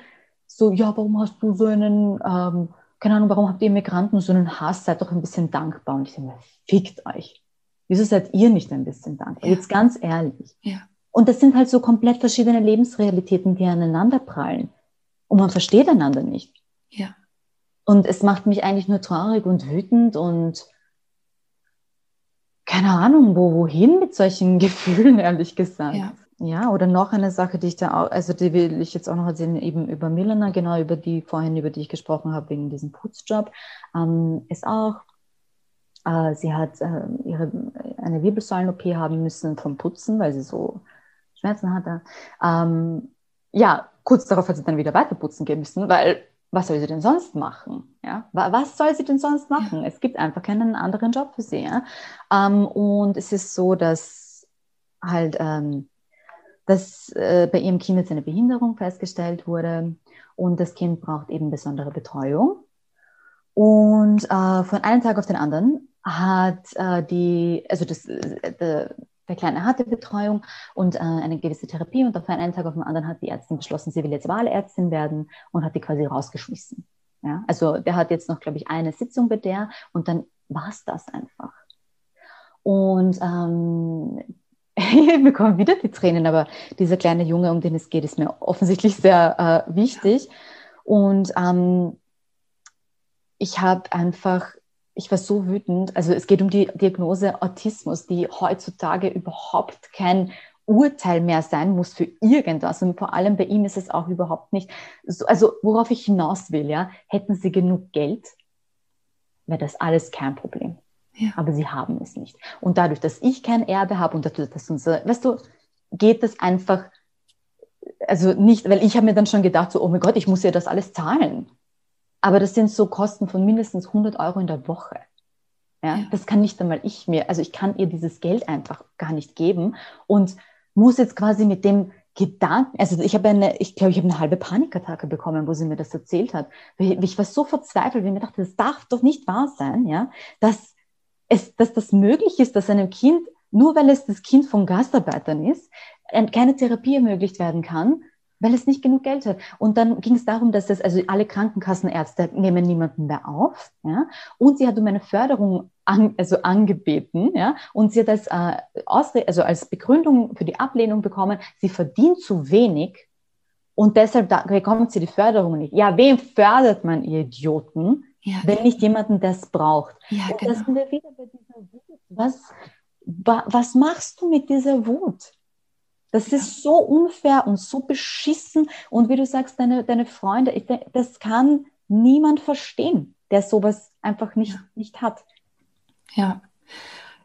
so, ja, warum hast du so einen, ähm, keine Ahnung, warum habt ihr Migranten so einen Hass? Seid doch ein bisschen dankbar. Und ich denke, fickt euch. Wieso seid ihr nicht ein bisschen dankbar? Ja. Jetzt ganz ehrlich. Ja. Und das sind halt so komplett verschiedene Lebensrealitäten, die aneinander prallen. Und man versteht einander nicht. Ja. Und es macht mich eigentlich nur traurig und wütend und keine Ahnung, wo, wohin mit solchen <laughs> Gefühlen, ehrlich gesagt. Ja. Ja, oder noch eine Sache, die ich da auch, also die will ich jetzt auch noch erzählen, eben über Milena, genau über die vorhin, über die ich gesprochen habe, wegen diesem Putzjob, ähm, ist auch äh, sie hat äh, ihre, eine Wirbelsäulen-OP haben müssen vom Putzen, weil sie so Schmerzen hatte. Ähm, ja, kurz darauf hat sie dann wieder weiter putzen gehen müssen, weil was soll sie denn sonst machen? Ja? Was soll sie denn sonst machen? Es gibt einfach keinen anderen Job für sie. Ja? Ähm, und es ist so, dass halt ähm, dass äh, bei ihrem Kind jetzt eine Behinderung festgestellt wurde und das Kind braucht eben besondere Betreuung. Und äh, von einem Tag auf den anderen hat äh, die, also das, äh, der Kleine hatte Betreuung und äh, eine gewisse Therapie und auf einen Tag auf den anderen hat die Ärztin beschlossen, sie will jetzt Wahlärztin werden und hat die quasi rausgeschmissen. Ja? Also der hat jetzt noch, glaube ich, eine Sitzung bei der und dann war es das einfach. Und ähm, <laughs> ich bekomme wieder die Tränen, aber dieser kleine Junge, um den es geht, ist mir offensichtlich sehr äh, wichtig. Und ähm, ich habe einfach, ich war so wütend. Also es geht um die Diagnose Autismus, die heutzutage überhaupt kein Urteil mehr sein muss für irgendwas. Und vor allem bei ihm ist es auch überhaupt nicht, so, also worauf ich hinaus will, ja, hätten sie genug Geld, wäre das alles kein Problem. Ja. Aber sie haben es nicht. Und dadurch, dass ich kein Erbe habe und dadurch, dass unser, weißt du, geht das einfach, also nicht, weil ich habe mir dann schon gedacht, so, oh mein Gott, ich muss ja das alles zahlen. Aber das sind so Kosten von mindestens 100 Euro in der Woche. Ja, ja. Das kann nicht einmal ich mir, also ich kann ihr dieses Geld einfach gar nicht geben und muss jetzt quasi mit dem Gedanken, also ich habe eine, ich glaube, ich habe eine halbe Panikattacke bekommen, wo sie mir das erzählt hat. Ich war so verzweifelt, weil ich mir dachte, das darf doch nicht wahr sein, ja, dass es, dass das möglich ist, dass einem Kind, nur weil es das Kind von Gastarbeitern ist, keine Therapie ermöglicht werden kann, weil es nicht genug Geld hat. Und dann ging es darum, dass das, also alle Krankenkassenärzte nehmen niemanden mehr auf, ja, und sie hat um eine Förderung an, also angebeten, ja, und sie hat als, äh, Ausre also als Begründung für die Ablehnung bekommen, sie verdient zu wenig und deshalb da, bekommt sie die Förderung nicht. Ja, wem fördert man, ihr Idioten? ja. wenn nicht jemanden das braucht. Ja, und genau. da sind wir wieder bei dieser Wut. Was, was machst du mit dieser Wut? Das ja. ist so unfair und so beschissen. Und wie du sagst, deine, deine Freunde, ich, das kann niemand verstehen, der sowas einfach nicht, ja. nicht hat. Ja.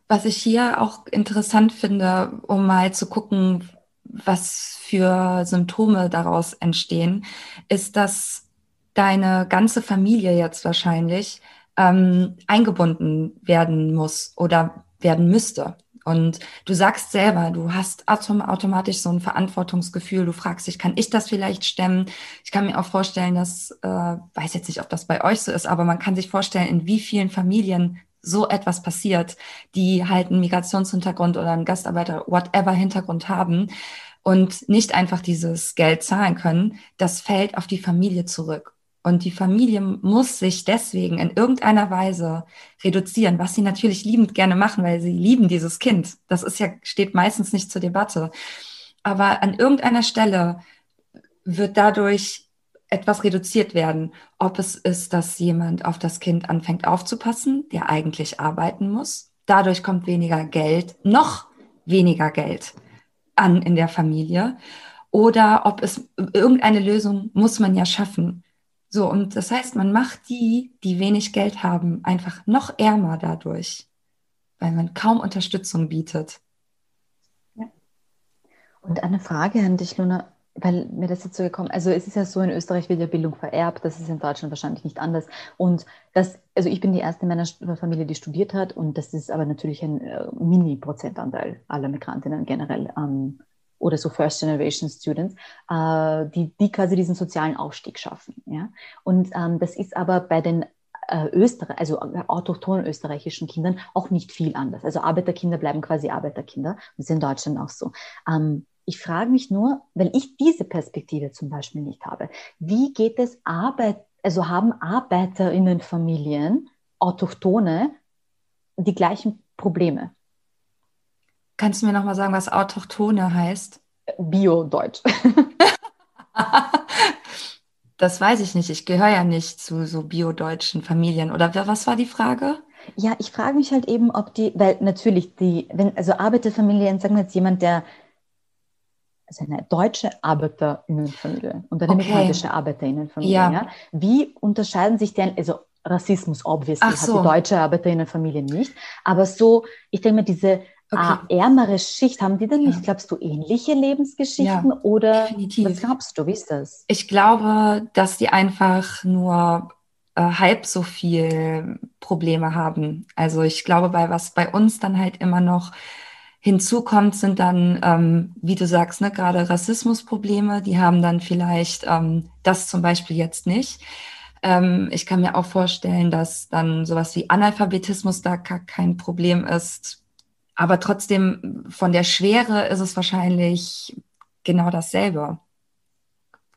Was ich hier auch interessant finde, um mal zu gucken, was für Symptome daraus entstehen, ist, dass deine ganze Familie jetzt wahrscheinlich ähm, eingebunden werden muss oder werden müsste. Und du sagst selber, du hast automatisch so ein Verantwortungsgefühl. Du fragst dich, kann ich das vielleicht stemmen? Ich kann mir auch vorstellen, dass, äh, weiß jetzt nicht, ob das bei euch so ist, aber man kann sich vorstellen, in wie vielen Familien so etwas passiert, die halt einen Migrationshintergrund oder einen Gastarbeiter, whatever Hintergrund haben und nicht einfach dieses Geld zahlen können. Das fällt auf die Familie zurück. Und die Familie muss sich deswegen in irgendeiner Weise reduzieren, was sie natürlich liebend gerne machen, weil sie lieben dieses Kind. Das ist ja, steht meistens nicht zur Debatte. Aber an irgendeiner Stelle wird dadurch etwas reduziert werden. Ob es ist, dass jemand auf das Kind anfängt aufzupassen, der eigentlich arbeiten muss. Dadurch kommt weniger Geld, noch weniger Geld an in der Familie. Oder ob es irgendeine Lösung muss man ja schaffen so, und das heißt, man macht die, die wenig Geld haben, einfach noch ärmer dadurch, weil man kaum Unterstützung bietet. Ja. Und eine Frage an dich, Luna, weil mir das so gekommen, also es ist ja so, in Österreich wird ja Bildung vererbt, das ist in Deutschland wahrscheinlich nicht anders. Und das, also ich bin die erste in meiner Familie, die studiert hat und das ist aber natürlich ein äh, Mini-Prozentanteil aller Migrantinnen generell. Ähm, oder so First Generation Students, äh, die, die quasi diesen sozialen Aufstieg schaffen. Ja? Und ähm, das ist aber bei den äh, Österreich, also autochthonen österreichischen Kindern auch nicht viel anders. Also Arbeiterkinder bleiben quasi Arbeiterkinder. Das ist in Deutschland auch so. Ähm, ich frage mich nur, weil ich diese Perspektive zum Beispiel nicht habe, wie geht es Arbeit, also haben ArbeiterInnenfamilien, Autochtone, die gleichen Probleme? Kannst du mir nochmal sagen, was Autochtone heißt? Bio-Deutsch. <laughs> das weiß ich nicht. Ich gehöre ja nicht zu so bio-deutschen Familien. Oder was war die Frage? Ja, ich frage mich halt eben, ob die, weil natürlich die, wenn, also Arbeiterfamilien, sagen wir jetzt jemand, der also eine deutsche Arbeiterinnenfamilie und eine okay. migrantische Arbeiterinnenfamilie, ja. ja. Wie unterscheiden sich denn, also Rassismus obviously so. hat die deutsche Arbeiterinnenfamilie nicht, aber so, ich denke mal, diese okay. ärmere Schicht, haben die denn nicht, ja. glaubst du, ähnliche Lebensgeschichten ja, oder definitiv. was glaubst du, wie ist das? Ich glaube, dass die einfach nur äh, halb so viel Probleme haben. Also ich glaube, bei was bei uns dann halt immer noch hinzukommt, sind dann, ähm, wie du sagst, ne, gerade Rassismusprobleme, die haben dann vielleicht ähm, das zum Beispiel jetzt nicht. Ähm, ich kann mir auch vorstellen, dass dann sowas wie Analphabetismus da gar kein Problem ist aber trotzdem von der Schwere ist es wahrscheinlich genau dasselbe.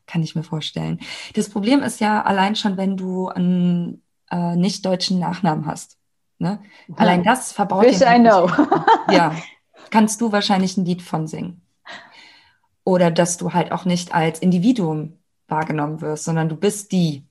Kann ich mir vorstellen. Das Problem ist ja allein schon, wenn du einen äh, nicht deutschen Nachnamen hast. Ne? Allein das verbaut Fish I know. <laughs> ja, kannst du wahrscheinlich ein Lied von singen. Oder dass du halt auch nicht als Individuum wahrgenommen wirst, sondern du bist die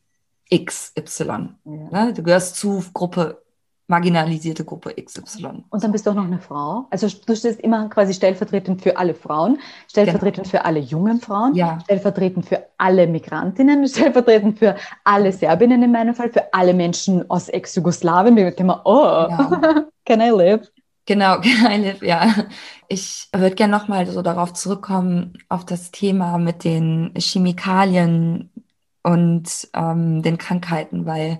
XY. Ja. Ne? Du gehörst zu Gruppe marginalisierte Gruppe XY. Und dann bist du auch noch eine Frau. Also du stehst immer quasi stellvertretend für alle Frauen, stellvertretend genau. für alle jungen Frauen, ja. stellvertretend für alle Migrantinnen, <laughs> stellvertretend für alle Serbinnen in meinem Fall, für alle Menschen aus Ex-Jugoslawien. Wir denken oh, ja. <laughs> can I live? Genau, <laughs> can I live, ja. Ich würde gerne nochmal so darauf zurückkommen, auf das Thema mit den Chemikalien und ähm, den Krankheiten, weil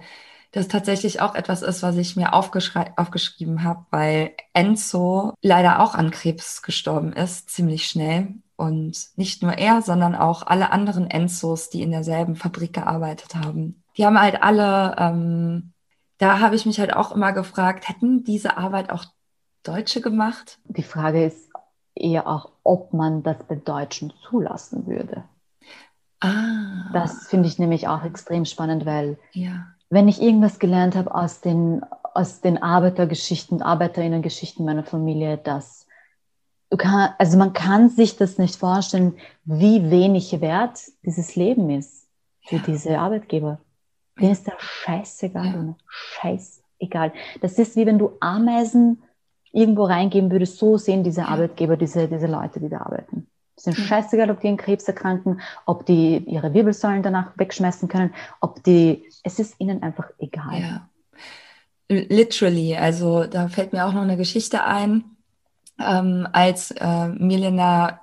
das tatsächlich auch etwas ist, was ich mir aufgeschrieben habe, weil Enzo leider auch an Krebs gestorben ist, ziemlich schnell. Und nicht nur er, sondern auch alle anderen Enzos, die in derselben Fabrik gearbeitet haben. Die haben halt alle, ähm, da habe ich mich halt auch immer gefragt, hätten diese Arbeit auch Deutsche gemacht? Die Frage ist eher auch, ob man das bei Deutschen zulassen würde. Ah. Das finde ich nämlich auch extrem spannend, weil ja wenn ich irgendwas gelernt habe aus den, aus den Arbeitergeschichten, Arbeiterinnengeschichten meiner Familie, dass du kann, also man kann sich das nicht vorstellen, wie wenig wert dieses Leben ist für ja. diese Arbeitgeber. Denen ist das scheißegal, ja. scheißegal. Das ist wie wenn du Ameisen irgendwo reingeben würdest, so sehen diese Arbeitgeber, diese, diese Leute, die da arbeiten. Es ist scheißegal, ob die an Krebs erkranken, ob die ihre Wirbelsäulen danach wegschmeißen können, ob die, es ist ihnen einfach egal. Ja. Literally, also da fällt mir auch noch eine Geschichte ein, ähm, als äh, Milena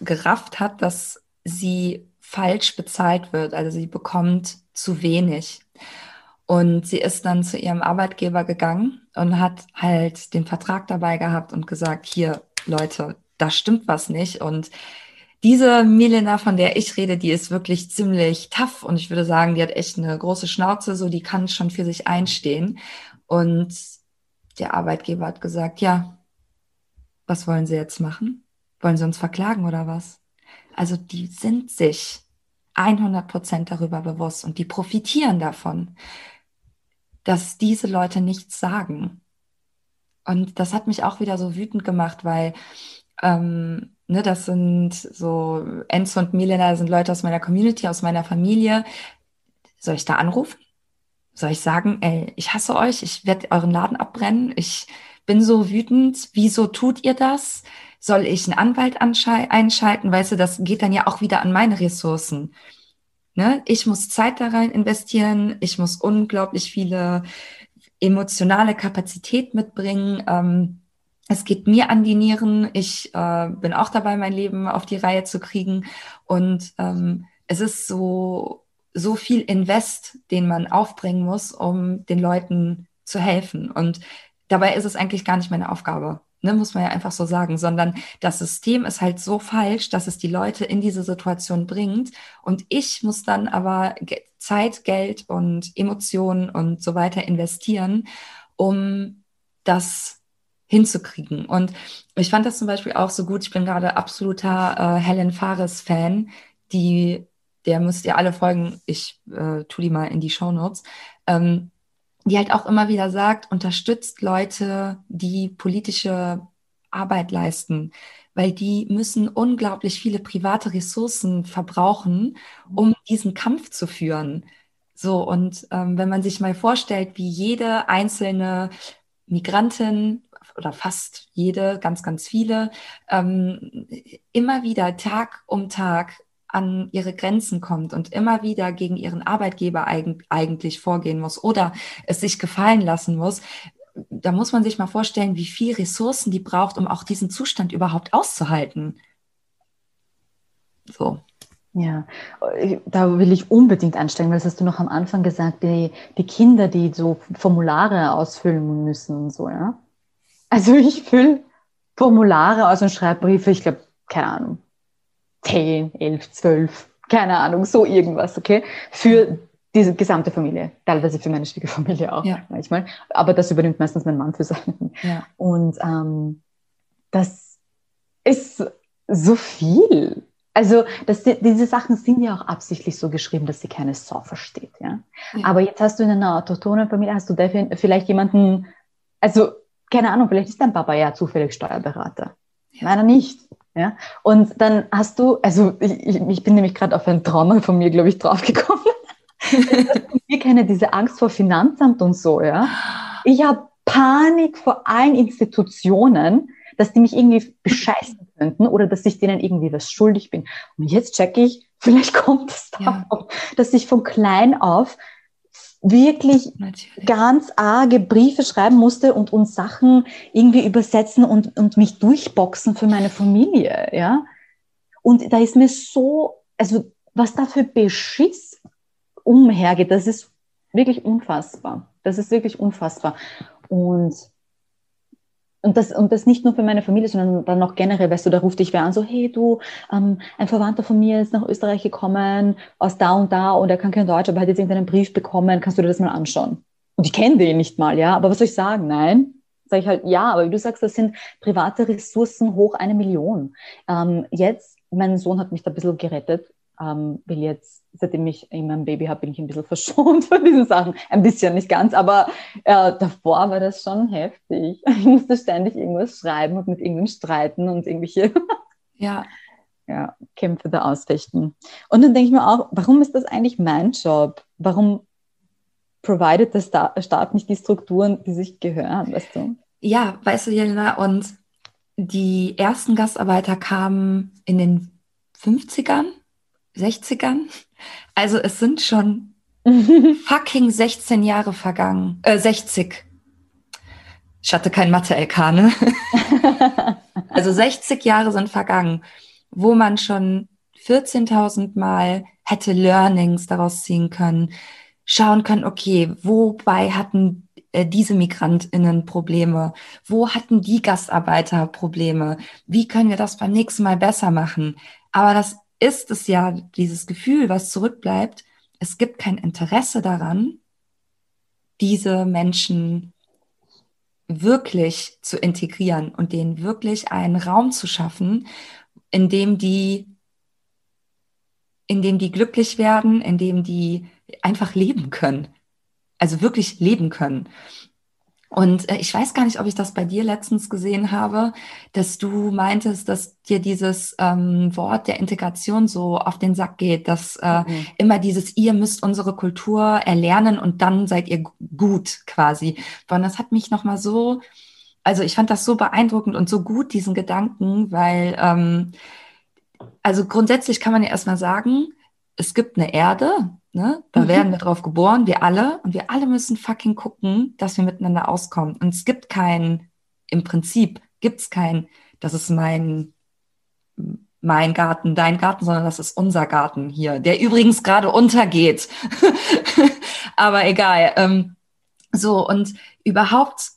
gerafft hat, dass sie falsch bezahlt wird, also sie bekommt zu wenig. Und sie ist dann zu ihrem Arbeitgeber gegangen und hat halt den Vertrag dabei gehabt und gesagt, hier, Leute, da stimmt was nicht. Und diese Milena, von der ich rede, die ist wirklich ziemlich tough und ich würde sagen, die hat echt eine große Schnauze, so die kann schon für sich einstehen. Und der Arbeitgeber hat gesagt, ja, was wollen Sie jetzt machen? Wollen Sie uns verklagen oder was? Also die sind sich 100 Prozent darüber bewusst und die profitieren davon, dass diese Leute nichts sagen. Und das hat mich auch wieder so wütend gemacht, weil ähm, ne, das sind so Enzo und Milena, sind Leute aus meiner Community, aus meiner Familie. Soll ich da anrufen? Soll ich sagen, ey, ich hasse euch, ich werde euren Laden abbrennen, ich bin so wütend, wieso tut ihr das? Soll ich einen Anwalt einschalten? Weißt du, das geht dann ja auch wieder an meine Ressourcen. Ne? Ich muss Zeit da rein investieren, ich muss unglaublich viele emotionale Kapazität mitbringen. Ähm, es geht mir an die Nieren. Ich äh, bin auch dabei, mein Leben auf die Reihe zu kriegen. Und ähm, es ist so, so viel Invest, den man aufbringen muss, um den Leuten zu helfen. Und dabei ist es eigentlich gar nicht meine Aufgabe. Ne, muss man ja einfach so sagen, sondern das System ist halt so falsch, dass es die Leute in diese Situation bringt. Und ich muss dann aber Zeit, Geld und Emotionen und so weiter investieren, um das hinzukriegen. Und ich fand das zum Beispiel auch so gut. Ich bin gerade absoluter äh, Helen Fares-Fan. Die, der müsst ihr alle folgen. Ich äh, tue die mal in die Show Notes. Ähm, die halt auch immer wieder sagt, unterstützt Leute, die politische Arbeit leisten, weil die müssen unglaublich viele private Ressourcen verbrauchen, um diesen Kampf zu führen. So, und ähm, wenn man sich mal vorstellt, wie jede einzelne Migrantin oder fast jede, ganz, ganz viele, ähm, immer wieder Tag um Tag an ihre Grenzen kommt und immer wieder gegen ihren Arbeitgeber eig eigentlich vorgehen muss oder es sich gefallen lassen muss, da muss man sich mal vorstellen, wie viel Ressourcen die braucht, um auch diesen Zustand überhaupt auszuhalten. So. Ja, da will ich unbedingt ansteigen, weil das hast du noch am Anfang gesagt, die, die Kinder, die so Formulare ausfüllen müssen und so, ja. Also ich fülle Formulare aus und schreibe Briefe, ich glaube, keine Ahnung, 10, 11, 12, keine Ahnung, so irgendwas, okay? Für diese gesamte Familie, teilweise für meine Schwiegerfamilie auch ja. manchmal. Aber das übernimmt meistens mein Mann für seinen. Ja. Und ähm, das ist so viel. Also das, diese Sachen sind ja auch absichtlich so geschrieben, dass sie keine Sau versteht. Ja? ja? Aber jetzt hast du in einer autochthonen Familie, hast du vielleicht jemanden, also keine Ahnung, vielleicht ist dein Papa ja zufällig Steuerberater. Ja. Meiner nicht. Ja? Und dann hast du, also ich, ich bin nämlich gerade auf ein Trauma von mir, glaube ich, draufgekommen. <laughs> Wir kennen diese Angst vor Finanzamt und so. Ja? Ich habe Panik vor allen Institutionen, dass die mich irgendwie bescheißen könnten oder dass ich denen irgendwie was schuldig bin. Und jetzt checke ich, vielleicht kommt es davon, ja. dass ich von klein auf wirklich Natürlich. ganz arge Briefe schreiben musste und uns Sachen irgendwie übersetzen und, und mich durchboxen für meine Familie, ja. Und da ist mir so, also was da für Beschiss umhergeht, das ist wirklich unfassbar. Das ist wirklich unfassbar. Und und das, und das nicht nur für meine Familie, sondern dann noch generell, weißt du, da ruft dich wer an, so, hey du, ähm, ein Verwandter von mir ist nach Österreich gekommen, aus da und da, und er kann kein Deutsch, aber hat jetzt irgendeinen Brief bekommen, kannst du dir das mal anschauen? Und ich kenne den nicht mal, ja, aber was soll ich sagen? Nein. Sag ich halt, ja, aber wie du sagst, das sind private Ressourcen hoch eine Million. Ähm, jetzt, mein Sohn hat mich da ein bisschen gerettet, ähm, will jetzt, seitdem ich in meinem Baby habe, bin ich ein bisschen <laughs> verschont von diesen Sachen. Ein bisschen, nicht ganz, aber äh, davor war das schon heftig. <laughs> Ich musste ständig irgendwas schreiben und mit irgendwem streiten und irgendwelche <laughs> ja. Ja, Kämpfe da ausfechten. Und dann denke ich mir auch, warum ist das eigentlich mein Job? Warum provided der Staat nicht die Strukturen, die sich gehören, weißt du? Ja, weißt du, Jelena, und die ersten Gastarbeiter kamen in den 50ern 60ern. Also es sind schon <laughs> fucking 16 Jahre vergangen. Äh, 60. Ich hatte kein Mathe-LK, ne? <laughs> also 60 Jahre sind vergangen, wo man schon 14.000 Mal hätte Learnings daraus ziehen können, schauen können, okay, wobei hatten äh, diese MigrantInnen Probleme? Wo hatten die Gastarbeiter Probleme? Wie können wir das beim nächsten Mal besser machen? Aber das ist es ja dieses Gefühl, was zurückbleibt, es gibt kein Interesse daran, diese Menschen wirklich zu integrieren und denen wirklich einen Raum zu schaffen, in dem die, in dem die glücklich werden, in dem die einfach leben können. Also wirklich leben können. Und äh, ich weiß gar nicht, ob ich das bei dir letztens gesehen habe, dass du meintest, dass dir dieses ähm, Wort der Integration so auf den Sack geht, dass äh, mhm. immer dieses, ihr müsst unsere Kultur erlernen und dann seid ihr gut quasi. Und das hat mich nochmal so, also ich fand das so beeindruckend und so gut, diesen Gedanken, weil, ähm, also grundsätzlich kann man ja erstmal sagen, es gibt eine Erde, Ne? Da mhm. werden wir drauf geboren, wir alle. Und wir alle müssen fucking gucken, dass wir miteinander auskommen. Und es gibt kein, im Prinzip gibt es kein, das ist mein, mein Garten, dein Garten, sondern das ist unser Garten hier, der übrigens gerade untergeht. <laughs> Aber egal. Ähm, so, und überhaupt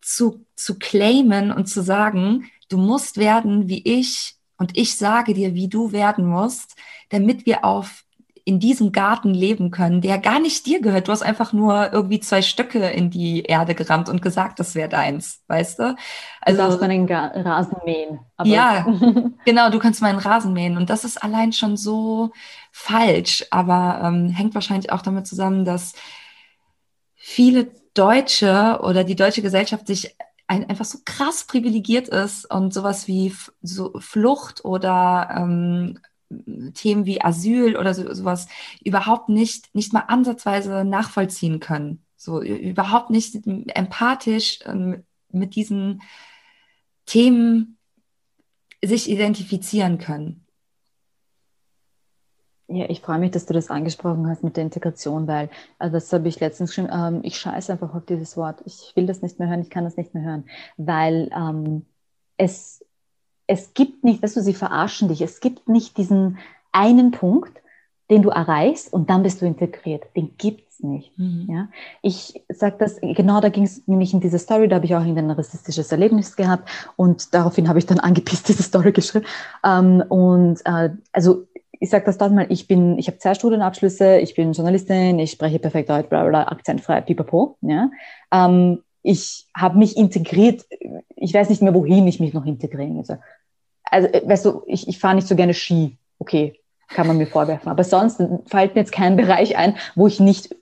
zu, zu claimen und zu sagen, du musst werden wie ich und ich sage dir, wie du werden musst, damit wir auf in diesem Garten leben können, der gar nicht dir gehört. Du hast einfach nur irgendwie zwei Stöcke in die Erde gerammt und gesagt, das wäre deins, weißt du? Also du darfst meinen Rasen mähen. ja, <laughs> genau, du kannst meinen Rasen mähen und das ist allein schon so falsch, aber ähm, hängt wahrscheinlich auch damit zusammen, dass viele Deutsche oder die deutsche Gesellschaft sich ein, einfach so krass privilegiert ist und sowas wie so Flucht oder ähm, Themen wie Asyl oder so, sowas überhaupt nicht, nicht mal ansatzweise nachvollziehen können. So überhaupt nicht empathisch ähm, mit diesen Themen sich identifizieren können. Ja, ich freue mich, dass du das angesprochen hast mit der Integration, weil also das habe ich letztens schon, ähm, ich scheiße einfach auf dieses Wort. Ich will das nicht mehr hören, ich kann das nicht mehr hören, weil ähm, es es gibt nicht, weißt du, sie verarschen dich, es gibt nicht diesen einen Punkt, den du erreichst und dann bist du integriert. Den gibt es nicht. Mhm. Ja? Ich sage das, genau da ging es nämlich in diese Story, da habe ich auch ein rassistisches Erlebnis gehabt und daraufhin habe ich dann <laughs> angepisst diese Story geschrieben. Ähm, und äh, also ich sage das dann mal, ich bin, ich habe zwei Studienabschlüsse, ich bin Journalistin, ich spreche perfekt Deutsch, bla, bla, akzentfrei, pipapo. Ja? Ähm, ich habe mich integriert, ich weiß nicht mehr, wohin ich mich noch integrieren muss. Also, äh, weißt du, ich, ich fahre nicht so gerne Ski, okay, kann man mir vorwerfen. Aber sonst fällt mir jetzt kein <laughs> Bereich ein, wo ich nicht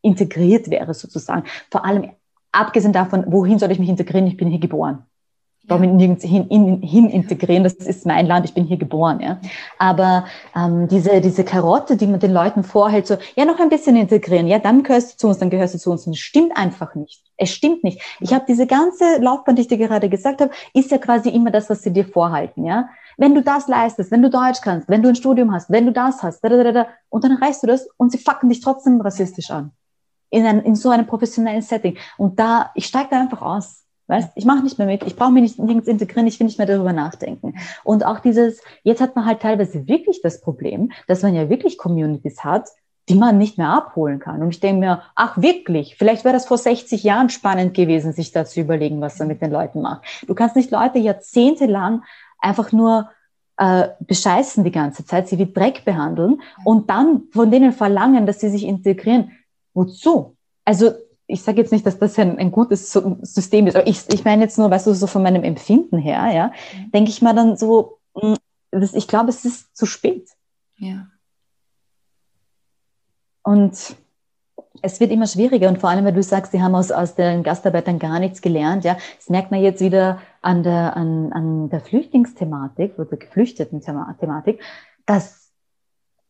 integriert wäre, sozusagen. Vor allem, abgesehen davon, wohin soll ich mich integrieren? Ich bin hier geboren. Brauche mich nirgends hin, hin, hin, integrieren, das ist mein Land, ich bin hier geboren. Ja. Aber ähm, diese, diese Karotte, die man den Leuten vorhält, so, ja, noch ein bisschen integrieren, ja, dann gehörst du zu uns, dann gehörst du zu uns. Und das stimmt einfach nicht. Es stimmt nicht. Ich habe diese ganze Laufbahn, die ich dir gerade gesagt habe, ist ja quasi immer das, was sie dir vorhalten. Ja. Wenn du das leistest, wenn du Deutsch kannst, wenn du ein Studium hast, wenn du das hast, da, da, da, und dann erreichst du das und sie fucken dich trotzdem rassistisch an. In, ein, in so einem professionellen Setting. Und da, ich steige da einfach aus. Weißt, ich mache nicht mehr mit, ich brauche mich nicht nirgends integrieren, ich will nicht mehr darüber nachdenken. Und auch dieses, jetzt hat man halt teilweise wirklich das Problem, dass man ja wirklich Communities hat, die man nicht mehr abholen kann. Und ich denke mir, ach wirklich, vielleicht wäre das vor 60 Jahren spannend gewesen, sich da zu überlegen, was er mit den Leuten macht. Du kannst nicht Leute jahrzehntelang einfach nur äh, bescheißen die ganze Zeit, sie wie Dreck behandeln und dann von denen verlangen, dass sie sich integrieren. Wozu? Also ich sage jetzt nicht, dass das ein, ein gutes System ist, aber ich, ich meine jetzt nur, weißt du, so von meinem Empfinden her, ja, mhm. denke ich mal dann so, hm, ich glaube, es ist zu spät. Ja. Und es wird immer schwieriger und vor allem, wenn du sagst, sie haben aus, aus den Gastarbeitern gar nichts gelernt, ja, das merkt man jetzt wieder an der, an, an der Flüchtlingsthematik oder geflüchteten Thematik, das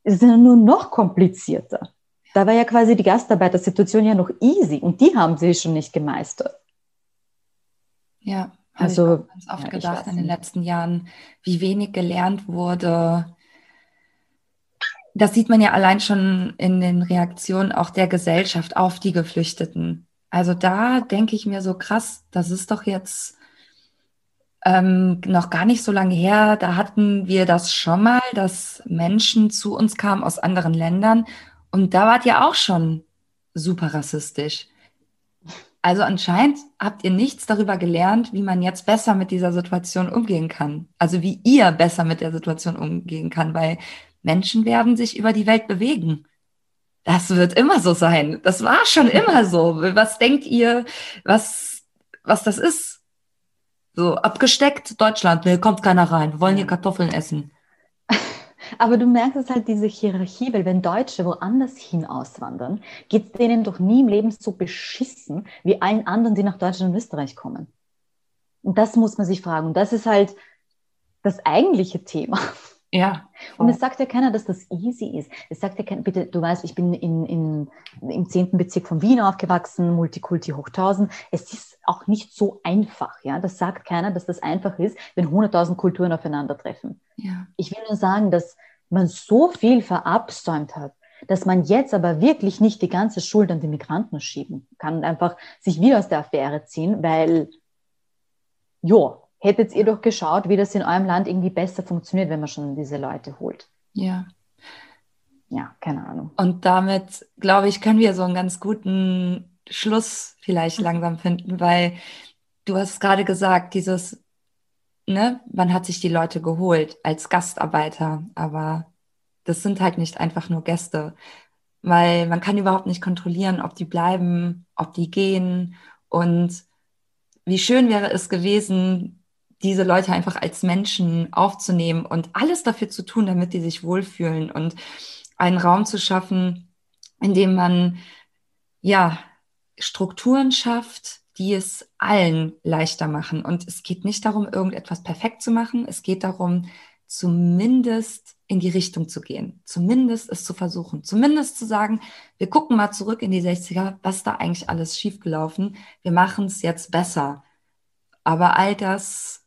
ist ja nur noch komplizierter. Da war ja quasi die Gastarbeitersituation ja noch easy und die haben sie schon nicht gemeistert. Ja, also ich ganz oft ja, gedacht in den letzten Jahren, wie wenig gelernt wurde. Das sieht man ja allein schon in den Reaktionen auch der Gesellschaft auf die Geflüchteten. Also da denke ich mir so krass, das ist doch jetzt ähm, noch gar nicht so lange her. Da hatten wir das schon mal, dass Menschen zu uns kamen aus anderen Ländern und da wart ihr auch schon super rassistisch. Also anscheinend habt ihr nichts darüber gelernt, wie man jetzt besser mit dieser Situation umgehen kann. Also wie ihr besser mit der Situation umgehen kann, weil Menschen werden sich über die Welt bewegen. Das wird immer so sein. Das war schon <laughs> immer so. Was denkt ihr, was, was das ist? So abgesteckt, Deutschland, ne, kommt keiner rein. Wir wollen hier Kartoffeln essen. Aber du merkst es halt, diese Hierarchie, weil wenn Deutsche woanders hin auswandern, geht es denen doch nie im Leben so beschissen wie allen anderen, die nach Deutschland und Österreich kommen. Und das muss man sich fragen. Und das ist halt das eigentliche Thema. Ja. Und es sagt ja keiner, dass das easy ist. Es sagt ja keiner, bitte, du weißt, ich bin in, in, im zehnten Bezirk von Wien aufgewachsen, Multikulti hoch 1000. Es ist auch nicht so einfach, ja. Das sagt keiner, dass das einfach ist, wenn 100.000 Kulturen aufeinandertreffen. Ja. Ich will nur sagen, dass man so viel verabsäumt hat, dass man jetzt aber wirklich nicht die ganze Schuld an die Migranten schieben kann und einfach sich wieder aus der Affäre ziehen, weil, ja, hättet ihr doch geschaut, wie das in eurem Land irgendwie besser funktioniert, wenn man schon diese Leute holt. Ja. Ja, keine Ahnung. Und damit, glaube ich, können wir so einen ganz guten Schluss vielleicht mhm. langsam finden, weil du hast gerade gesagt, dieses, ne, man hat sich die Leute geholt als Gastarbeiter, aber das sind halt nicht einfach nur Gäste, weil man kann überhaupt nicht kontrollieren, ob die bleiben, ob die gehen und wie schön wäre es gewesen, diese Leute einfach als Menschen aufzunehmen und alles dafür zu tun, damit die sich wohlfühlen und einen Raum zu schaffen, in dem man ja Strukturen schafft, die es allen leichter machen. Und es geht nicht darum, irgendetwas perfekt zu machen. Es geht darum, zumindest in die Richtung zu gehen, zumindest es zu versuchen, zumindest zu sagen, wir gucken mal zurück in die 60er, was da eigentlich alles schiefgelaufen, wir machen es jetzt besser. Aber all das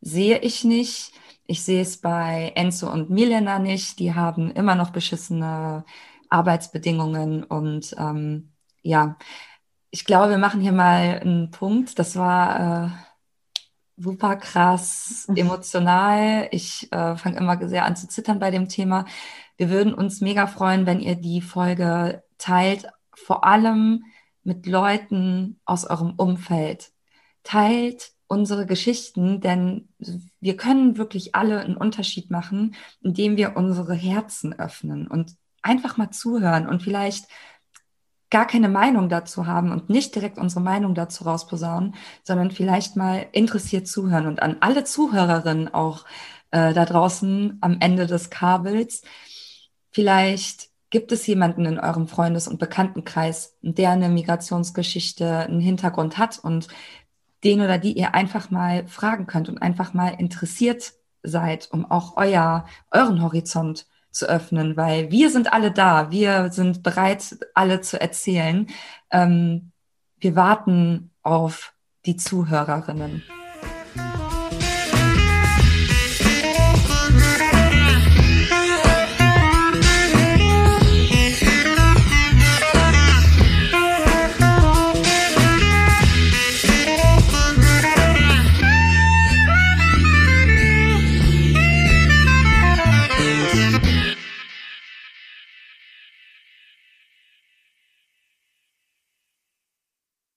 sehe ich nicht. Ich sehe es bei Enzo und Milena nicht. Die haben immer noch beschissene Arbeitsbedingungen und ähm, ja, ich glaube, wir machen hier mal einen Punkt. Das war äh, super krass emotional. Ich äh, fange immer sehr an zu zittern bei dem Thema. Wir würden uns mega freuen, wenn ihr die Folge teilt, vor allem mit Leuten aus eurem Umfeld. Teilt unsere Geschichten, denn wir können wirklich alle einen Unterschied machen, indem wir unsere Herzen öffnen und einfach mal zuhören und vielleicht gar keine Meinung dazu haben und nicht direkt unsere Meinung dazu rausposaunen, sondern vielleicht mal interessiert zuhören und an alle Zuhörerinnen auch äh, da draußen am Ende des Kabels. Vielleicht gibt es jemanden in eurem Freundes- und Bekanntenkreis, der eine Migrationsgeschichte, einen Hintergrund hat und den oder die ihr einfach mal fragen könnt und einfach mal interessiert seid, um auch euer, euren Horizont zu öffnen, weil wir sind alle da, wir sind bereit, alle zu erzählen. Ähm, wir warten auf die Zuhörerinnen.